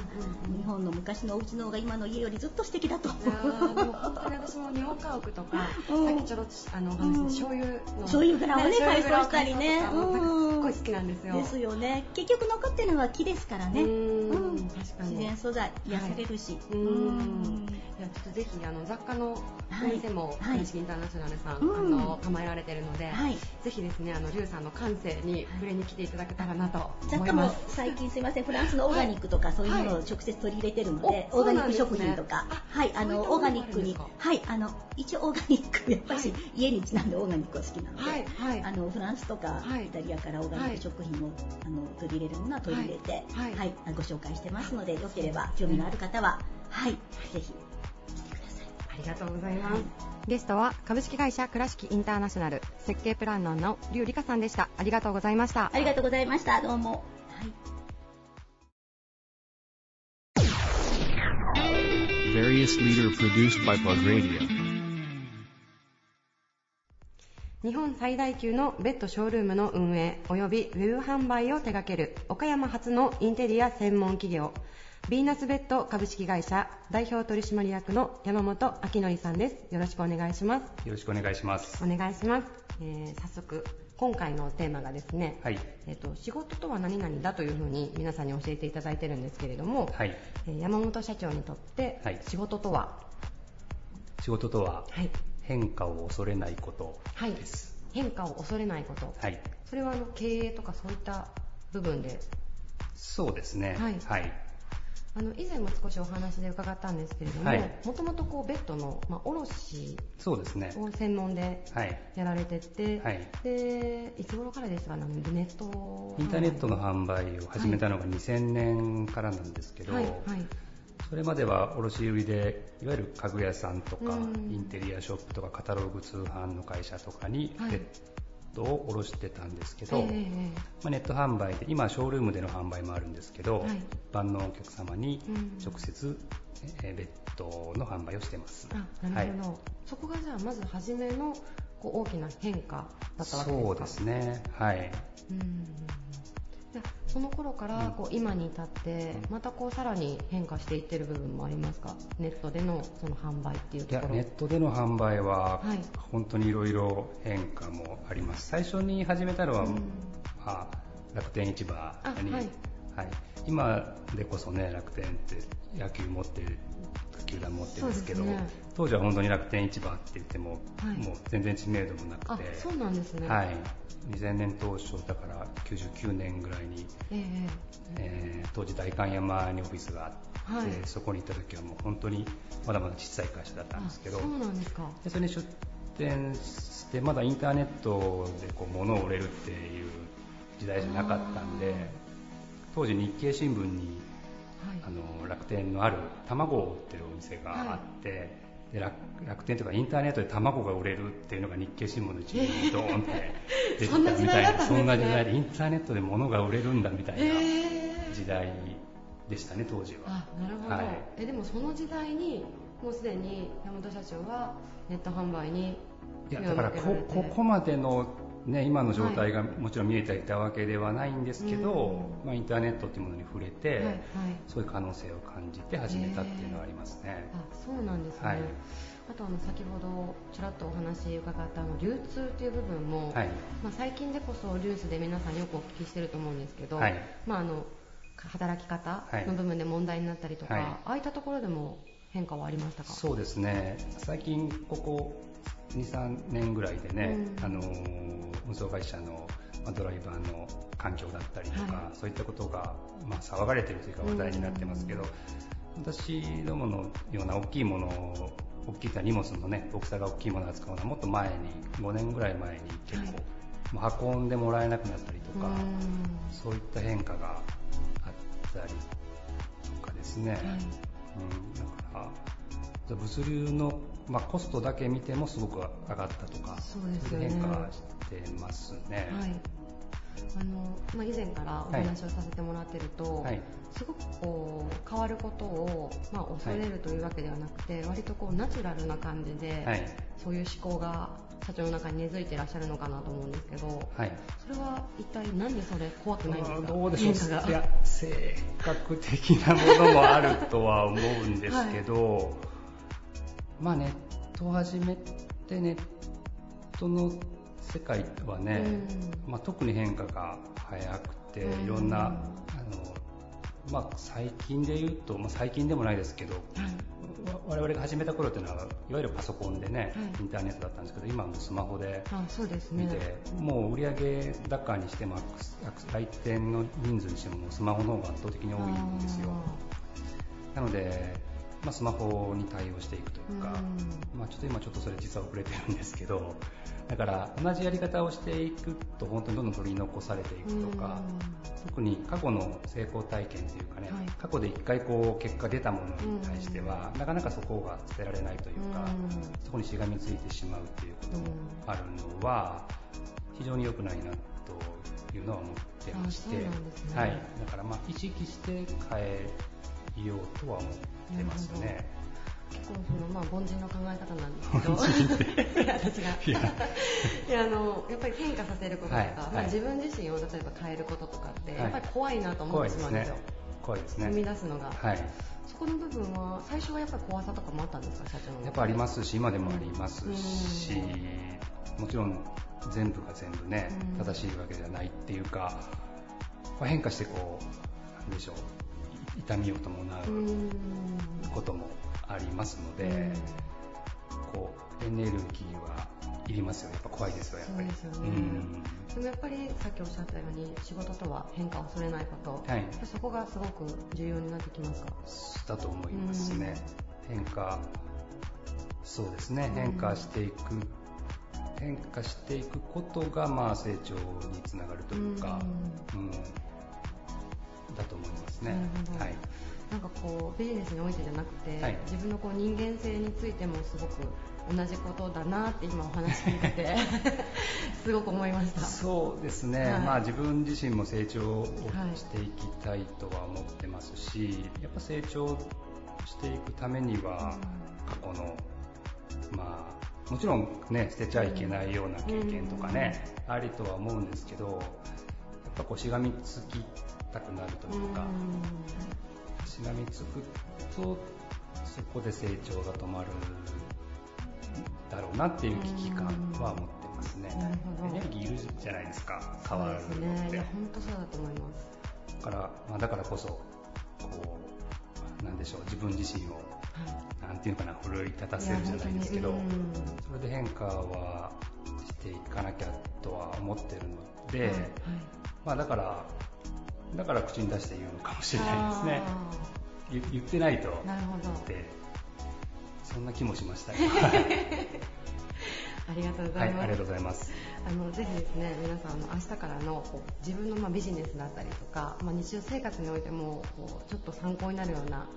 日本の昔のお家の方が今の家よりずっと素敵だと。本当に私も日本家屋とか、うんさっきちょろっとあのうんし醤油の醤油蔵をね改装したりねすっごい好きなんですよ。ですよね。結局残ってるのは木ですからね。うんうん確かに自然素材癒されるし。ううんんいやちょっとぜひあの雑貨のお店もはい。インターナショナルさん、うん。あの構えられてるので、はい。ぜひですねあのリュウさんの感性に触れに来ていただけたらなと雑貨も思います。最近すいません。フランスのオーガニックとかそういうものを直接取り入れてるので、おオーガニック食品とか、あはいあのオーガニックに。はいあの一応オーガニックやっぱし、はい。家にちなんでオーガニックは好きなので、はいはい。あのフランスとか、はい。イタリアからオーガニック食品を、あの取り入れるものは取り入れて、はい。はい。ご紹介してますのでよければ興味のある方ははい。ぜひ。ありがとうございます。ゲストは株式会社倉敷インターナショナル設計プランナーの劉理香さんでした。ありがとうございました。ありがとうございました。どうも。日本最大級のベッドショールームの運営及びウェブ販売を手掛ける岡山発のインテリア専門企業ヴィーナスベッド株式会社代表取締役の山本明則さんですよろしくお願いしますよろしくお願いします。お願いします、えー早速今回のテーマがですね、はい。えー、と仕事とは何々だというふうに皆さんに教えていただいてるんですけれども、はい。えー山本社長にとってはい仕事とは、仕事とははい変化を恐れないことはいです。変化を恐れないこと、はい。それはあの経営とかそういった部分で？そうですね。はいはい。あの以前も少しお話で伺ったんですけれども、はい。もともとこうベッドの、まあ、卸そうですね。を専門ではい。やられてて、はい。でいつ頃からですか？ねネットインターネットの販売を始めたのが2000年からなんですけど、はいはい。それまでは卸売でいわゆる家具屋さんとか、うん。インテリアショップとかカタログ通販の会社とかにはい。ベッドを卸してたんですけど、ええまあ、ネット販売で今ショールームでの販売もあるんですけど、はい。一般のお客様にうん直接、えーベッドの販売をしてます。あなるほど、そこがじゃあまず初めのこう大きな変化だったわけですか？そうですね。はい。うんその頃からこう今に至ってまたこうさらに変化していってる部分もありますか？ネットでのその販売っていうところ。ネットでの販売ははい、本当にいろいろ変化もあります。最初に始めたのは、うん。まあ、楽天市場に、あはい。はい、今でこそね楽天って野球持ってる球団持ってるんですけどね当時は本当に楽天一番って言っても、はい。もう全然知名度もなあくて。そうなんですね。はい、2000年当初だから99年ぐらいに、えええー当時代官山にオフィスがあって、はい。そこに行った時はもう本当にまだまだ小さい会社だったんですけどあそうなんですか。でそれに出店してまだインターネットでこう物を売れるっていう時代じゃなかったんで当時日経新聞にあの楽天のある卵を売ってるお店があって、で楽楽天というかインターネットで卵が売れるっていうのが日経新聞の一面にドーンって出てたみたいな。そんな時代でインターネットで物が売れるんだみたいなえ時代でしたね当時は。あなるほど、はい。えでもその時代にもうすでに山本社長はネット販売にいやだからこここまでの、ね、今の状態がもちろん見えていたわけではないんですけど、まあ、インターネットというものに触れて、はいはい。そういう可能性を感じて始めたっていうのはありますね。あそうなんですね、はい。あとあの先ほどちらっとお話伺ったあの流通っていう部分も、はい。まあ、最近でこそニュースで皆さんよくお聞きしてると思うんですけど、はい。まあ、あの働き方の部分で問題になったりとか、はい。ああいったところでも変化はありましたか？そうですね。最近ここ23年ぐらいでね、うん。あの運送会社のまあドライバーの環境だったりとか、はそういったことが、まあ、騒がれてるというか話題になってますけど、私どものような大きいものを大きい荷物のね大きさが大きいものを扱うのはもっと前に5年ぐらい前に結構、まあ運んでもらえなくなったりとか、そういった変化があったりとかですね、うん、だから物流の、まあ、コストだけ見てもすごく上がったとかそうですよね。変化してますね。はい。あのまあ、以前からお話をさせてもらってると、はい。すごくこう変わることを、まあ、恐れるというわけではなくて、割とこうナチュラルな感じで、はい。そういう思考が社長の中に根付いていらっしゃるのかなと思うんですけど、はい。それは一体なんでそれ怖くないんですか？どうでしょう。いや性格的なものもあるとは思うんですけど、まあネットを始めてネットの世界はね、まあ、特に変化が早くてうん。いろんな、あのまあ、最近で言うと、まあ、最近でもないですけど、わ我々が始めた頃っていうのはいわゆるパソコンでね、はい。インターネットだったんですけど今はもうスマホで見て、もう売上高にしても来店の人数にしてもスマホの方が圧倒的に多いんですよ。なので、まあ、スマホに対応していくというか、まあ、ちょっと今ちょっとそれ実は遅れてるんですけどだから同じやり方をしていくと本当にどんどん取り残されていくとか、特に過去の成功体験というかね、はい。過去で一回こう結果出たものに対しては、なかなかそこが捨てられないというか、そこにしがみついてしまうということもあるのは非常に良くないなというのは思ってまして、ね。はい、だからまあ意識して変えようとは思ってますね。結構その、まあ、凡人の考え方なんですけど。いや私が。いやあのやっぱり変化させることとか、はい。まあ、はい自分自身を例えば変えることとかって、はい。やっぱり怖いなと思ってしまうんですよ。怖いですね。踏み出すのが、はい。そこの部分は最初はやっぱり怖さとかもあったんですか社長の。やっぱありますし、今でもありますし、もちろん全部が全部ね、うん。正しいわけではないっていうか、まあ変化してこう、なんでしょう、い痛みを伴うこともありますので、こう、エネルギーはいりますよね。やっぱ怖いですよ、やっぱり。そうですよね。うん。でもやっぱりさっきおっしゃったように仕事とは変化を恐れないこと、はい。そこがすごく重要になってきますか？だと思います。ね。変化、そうですね、変化していく、変化していくことが、まあ、成長につながるというか、うん、だと思いますね。はい。なんかこうビジネスにおいてじゃなくて、はい。自分のこう人間性についてもすごく同じことだなって今お話聞いてて すごく思いました。そうですね、はい。まあ、自分自身も成長をしていきたいとは思ってますし、やっぱ成長していくためには、過去の、まあ、もちろんね、捨てちゃいけないような経験とかね、ありとは思うんですけど、やっぱこうしがみつきたくなるというか、しがみつくと、そこで成長が止まるだろうなっていう危機感は持ってますね。エネルギーいるじゃないですか、変わるのって。ねいや本当そうだと思います。から、まあ、だからこそこうなんでしょう自分自身を、なんていうのかな奮い立たせるじゃないですけど、それで変化はしていかなきゃとは思ってるので、はい。まあ、だからだから口に出して言うのかもしれないですね。言言ってないとなるほど。ってそんな気もしました。よ ありがとうござはいい、ます、ありがとうございます。あのぜひですね皆さんあの明日からのこう自分のまあビジネスだったりとか、まあ、日常生活においてもこうちょっと参考になるような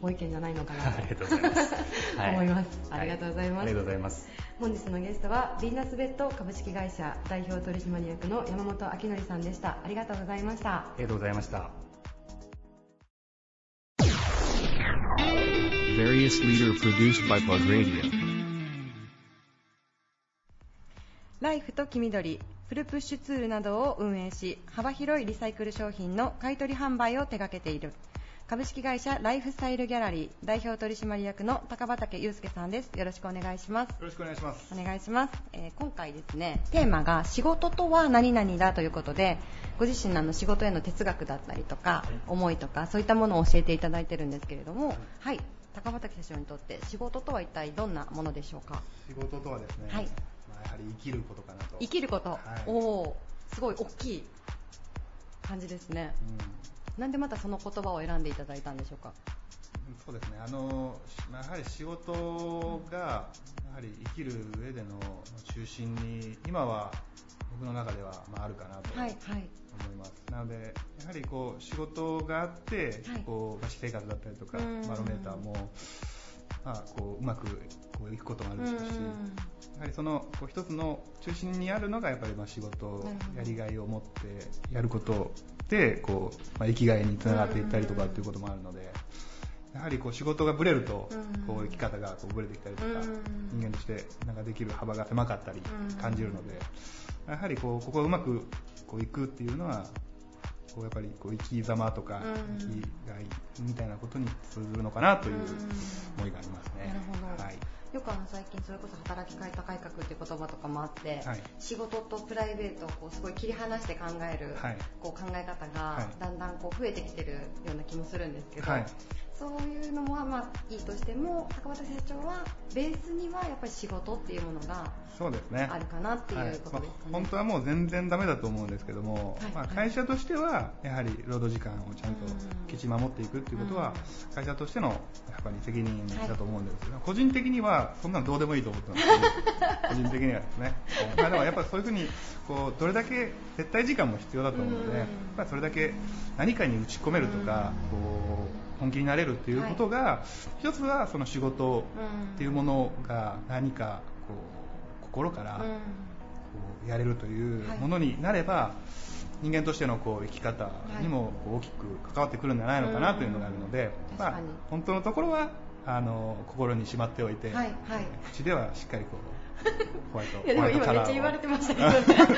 ご意見じゃないのかなと ありがとうございます。はい。思います。ありがとうございます。はありがとうございます。本日のゲストはヴィーナスベッド株式会社代表取締役の山本明則さんでした。ありがとうございました。ありがとうございました。ライフと黄緑フルプッシュツールなどを運営し幅広いリサイクル商品の買取販売を手掛けている株式会社ライフスタイルギャラリー代表取締役の高畑祐介さんです。よろしくお願いします。よろしくお願いします。お願いします、えー今回ですねテーマが仕事とは何々だということでご自身のあの仕事への哲学だったりとか、思いとかそういったものを教えていただいてるんですけれどもはい。高畑社長にとって仕事とは一体どんなものでしょうか？仕事とはですね、はい。まあ、やはり生きることかなと。生きること、はい。おおすごい大きい感じですね、なんでまたその言葉を選んでいただいたんでしょうか？うんそうですね。あの、やはり仕事が、やはり生きる上での中心に、今は僕の中では、まあ、あるかなと思はいはいいます。なので、やはりこう、仕事があって、はいこう、生活だったりとか、うんバロメーターも、まあ、こう、うまく、こう、いくこともあるし、うん。やはりそのこう一つの中心にあるのがやっぱりまあ仕事やりがいを持ってやることでこう、まあ、生きがいにつながっていったりとかっていうこともあるのでやはりこう仕事がぶれるとうん。こう生き方がこうぶれてきたりとかうん。人間としてなんかできる幅が狭かったりうん。感じるのでやはりこうここがうまくこういくっていうのはこうやっぱりこう生き様とかうん。生きがいみたいなことに通ずるのかなといううん。思いがありますね。なるほど。はい。よくあの最近それこそ働き方改革っていう言葉とかもあって、はい。仕事とプライベートをこうすごい切り離して考える、はい。こう考え方がはい。だんだんこう増えてきてるような気もするんですけど、はい。そういうまあいいとしても高畑社長はベースにはやっぱり仕事っていうものがそうですね。あるかなっていうことですかね。はい。まあ本当はもう全然ダメだと思うんですけども、はい。まあ、会社としてはやはり労働時間をちゃんときっちり守っていくっていうことは会社としてのやっぱり責任だと思うんですけど、個人的にはそんなのどうでもいいと思ってます、個人的にはですね、はい。まあ、でもやっぱりそういうふうにこうどれだけ絶対時間も必要だと思うので、やっぱりそれだけ何かに打ち込めるとか、こう本気になれるっていうことが、一つはその仕事っていうものが何かこう心からこうやれるというものになれば、人間としてのこう生き方にも大きく関わってくるんじゃないのかなというのがあるので、まあ本当のところはあの心にしまっておいて、はいはい。口ではしっかりこうホワイトいやでも今めっちゃ言われてましたけどね。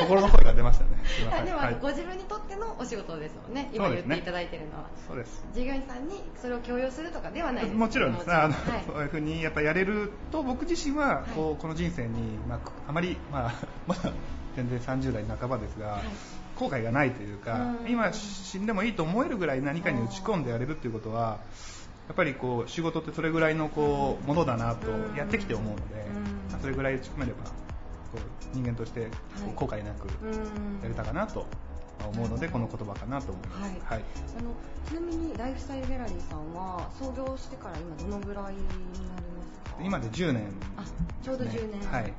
心の声が出ましたねすいませんでもご自分にとってのお仕事ですもんね今言っていただいてるのは、そうです。従業員さんにそれを強要するとかではないですもちろんです。あの、はい。そういうふうにやっぱやれると僕自身はこう、この人生に、まあ、あまり、まあ、まだ全然30代半ばですが、後悔がないというか、うん。今死んでもいいと思えるぐらい何かに打ち込んでやれるっていうことはやっぱりこう仕事ってそれぐらいのこうものだなとやってきて思うので、まあそれぐらい打ち込めればこう人間として後悔なくやれたかなと思うので、この言葉かなと思います。はい。はい。あのちなみにライフスタイルギャラリーさんは創業してから今どのぐらいになりますか？今で10年、あちょうど10年、はい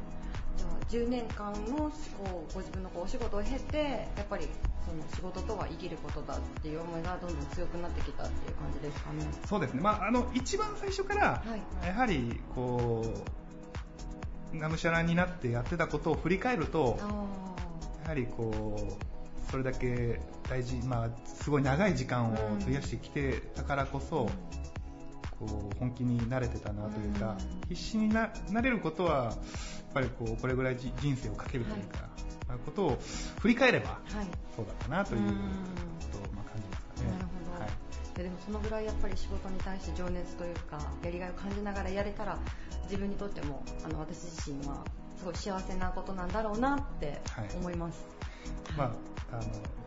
10年間のこうご自分のこうお仕事を経てやっぱりその仕事とは生きることだっていう思いがどんどん強くなってきたっていう感じですかね。そうですね、まあ、あの一番最初から、はい。やはりこうがむしゃらになってやってたことを振り返ると、やはりこうそれだけ大事、まあ、すごい長い時間を費やしてきてたからこそ、こう本気になれてたなというか、必死にななれることは、やっぱりこうこれぐらいじ人生をかけるというか、まあことを振り返れば、はい。そうだったなということをまあ感じますかね。なるほど、はい。ででもそのぐらいやっぱり仕事に対して情熱というかやりがいを感じながらやれたら自分にとってもあの私自身はすごい幸せなことなんだろうなって思います、まあ、あの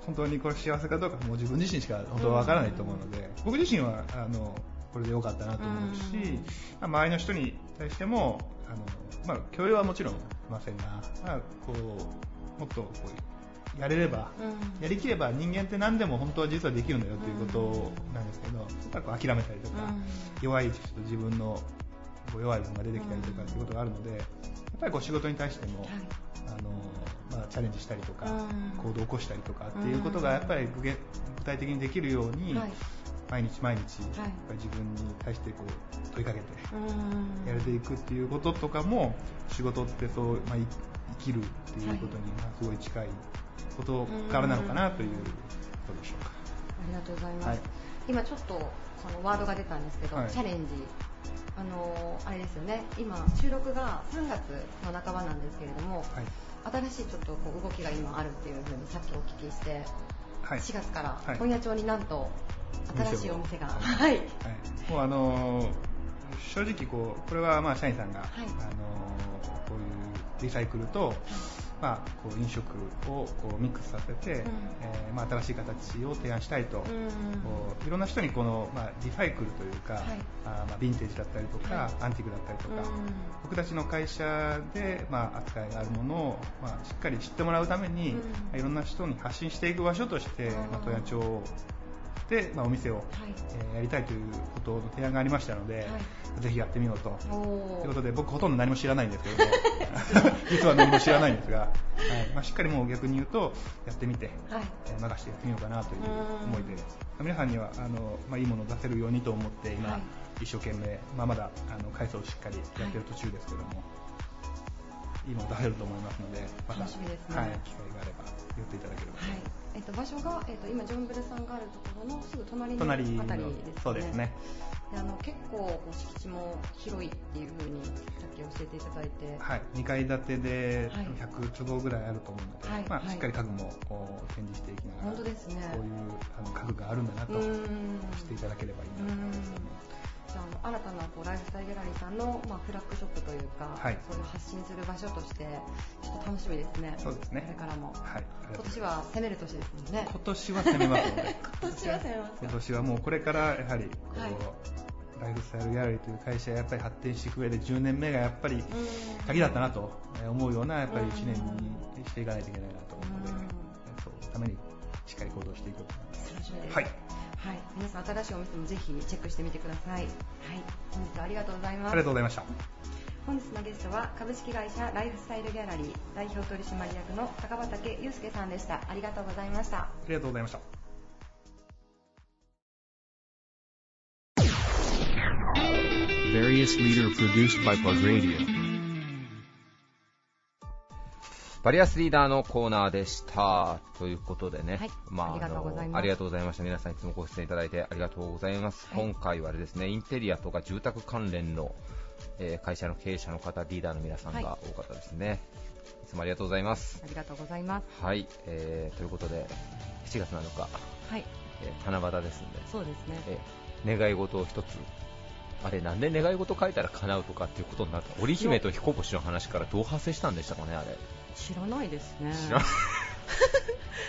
本当にこれ幸せかどうかもう自分自身しか本当は分からないと思うので、僕自身はあのこれで良かったなと思うし、まあ、周りの人に対してもあの、まあ、教養はもちろんいませんが、まあ、こうもっとこうやれれば、やりきれば人間って何でも本当は実はできるんだよということなんですけど、やっぱこう諦めたりとか、弱い自分のこう弱い部分が出てきたりとかっていうことがあるので、やっぱりこう仕事に対しても、あのまあ、チャレンジしたりとか、行動を起こしたりとかっていうことがやっぱり具具体的にできるように、毎日毎日、やっぱり自分に対してこう問いかけてやれていくっていうこととかも仕事ってそう、まあ、生きるっていうことにまあすごい近いことからなのかなということでしょうか。ありがとうございます。はい、今ちょっとそのワードが出たんですけど、はい、チャレンジ。あのあれですよね。今収録が3月の半ばなんですけれども、はい、新しいちょっとこう動きが今あるっていうふうにさっきお聞きして、はい、4月から本屋町になんと新しいお店が、はい、はい、もうあのー、正直こうこれはまあ社員さんが、はい、あのー、こういうリサイクルと、まあ、こう飲食をこうミックスさせて、うん、えー、まあ、新しい形を提案したいと、うん、こういろんな人にこの、まあ、リサイクルというか、はい、あまあ、ヴィンテージだったりとか、はい、アンティークだったりとか、うん、僕たちの会社で、まあ、扱いがあるものを、まあ、しっかり知ってもらうために、いろんな人に発信していく場所として、まあ、富谷町で、まあ、お店を、はい、えー、やりたいということの提案がありましたので、はい、ぜひやってみようと。ということで、僕ほとんど何も知らないんですけども、実は何も知らないんですが、はい。まあ、しっかりもう逆に言うと、やってみて、はい。えー、任せてやってみようかなという思いで、皆さんにはあの、まあ、いいものを出せるようにと思って、今、一生懸命、まあ、まだあの改装をしっかりやってる途中ですけども、い。いもの出せると思いますので、また、ね、はい、機会があれば寄っていただければと思い。ます。えっと、場所が、えっと、今ジョンブルさんがあるところのすぐ隣のあたりですね。そうですね。であの結構敷地も広いっていうふうにさっき教えていただいて、はい、2階建てで100坪ぐらいあると思うので、はい、まあ、しっかり家具も展示していきながら、本当ですね、こういうあの家具があるんだなとしていただければいいなと思いますね。じゃあ新たなこうライフスタイルギャラリーさんの、まあ、フラッグショップというか、はい、そういう発信する場所としてちょっと楽しみですね。そうですね。これからも、はい、今年は攻める年ですもんね。今年は攻めますので。今年は攻めます今年はもうこれからやはりこう、はい。ライフスタイルギャラリーという会社やっぱり発展していく上で10年目がやっぱり鍵だったなと思うようなやっぱり1年にしていかないといけないなと思うので、そのためにしっかり行動していくと思います。はいはい、皆さん新しいお店もぜひチェックしてみてください。はい、本日はありがとうございます。ありがとうございました。本日のゲストは株式会社ライフスタイルギャラリー代表取締役の高畑祐介さんでした。ありがとうございました。ありがとうございました。Various leader produced by Plug Radio. バリアスリーダーのコーナーでした。ということでね、はい、まあ、ありがとうございます。ありがとうございました。皆さんいつもご出演いただいてありがとうございます。はい、今回はですね、インテリアとか住宅関連の、えー、会社の経営者の方、リーダーの皆さんが多かったですね。はい、いつもありがとうございます。ありがとうございます。はい、えー、ということで、7月7日、はい、えー、七夕ですんで、そうですね。えー、願い事を一つあれなんで願い事書いたら叶うとかっていうことになった織姫と彦星の話からどう派生したんでしたかねあれ知らないですね。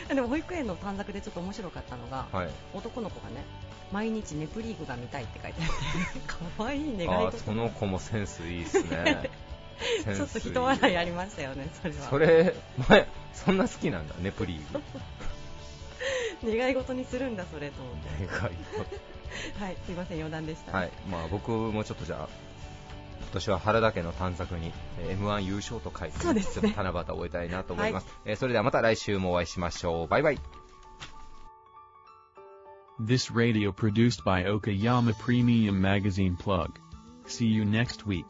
でも保育園の短冊でちょっと面白かったのが、はい、男の子がね毎日ネプリーグが見たいって書いてあって 可愛い願い事その子もセンスいいですね。ちょっと人笑いありましたよねそれは。それ前そんな好きなんだネプリーグ。願い事にするんだそれと願い事。はいすいません余談でした、はいまあ、僕もちょっとじゃあ年は原田家の短冊に、えー、M1 優勝と書いて、そうですね、七夕を終えたいなと思います、はい、えー、それではまた来週もお会いしましょう。バイバイ。This radio produced by Okayama Premium Magazine Plug. See you next week.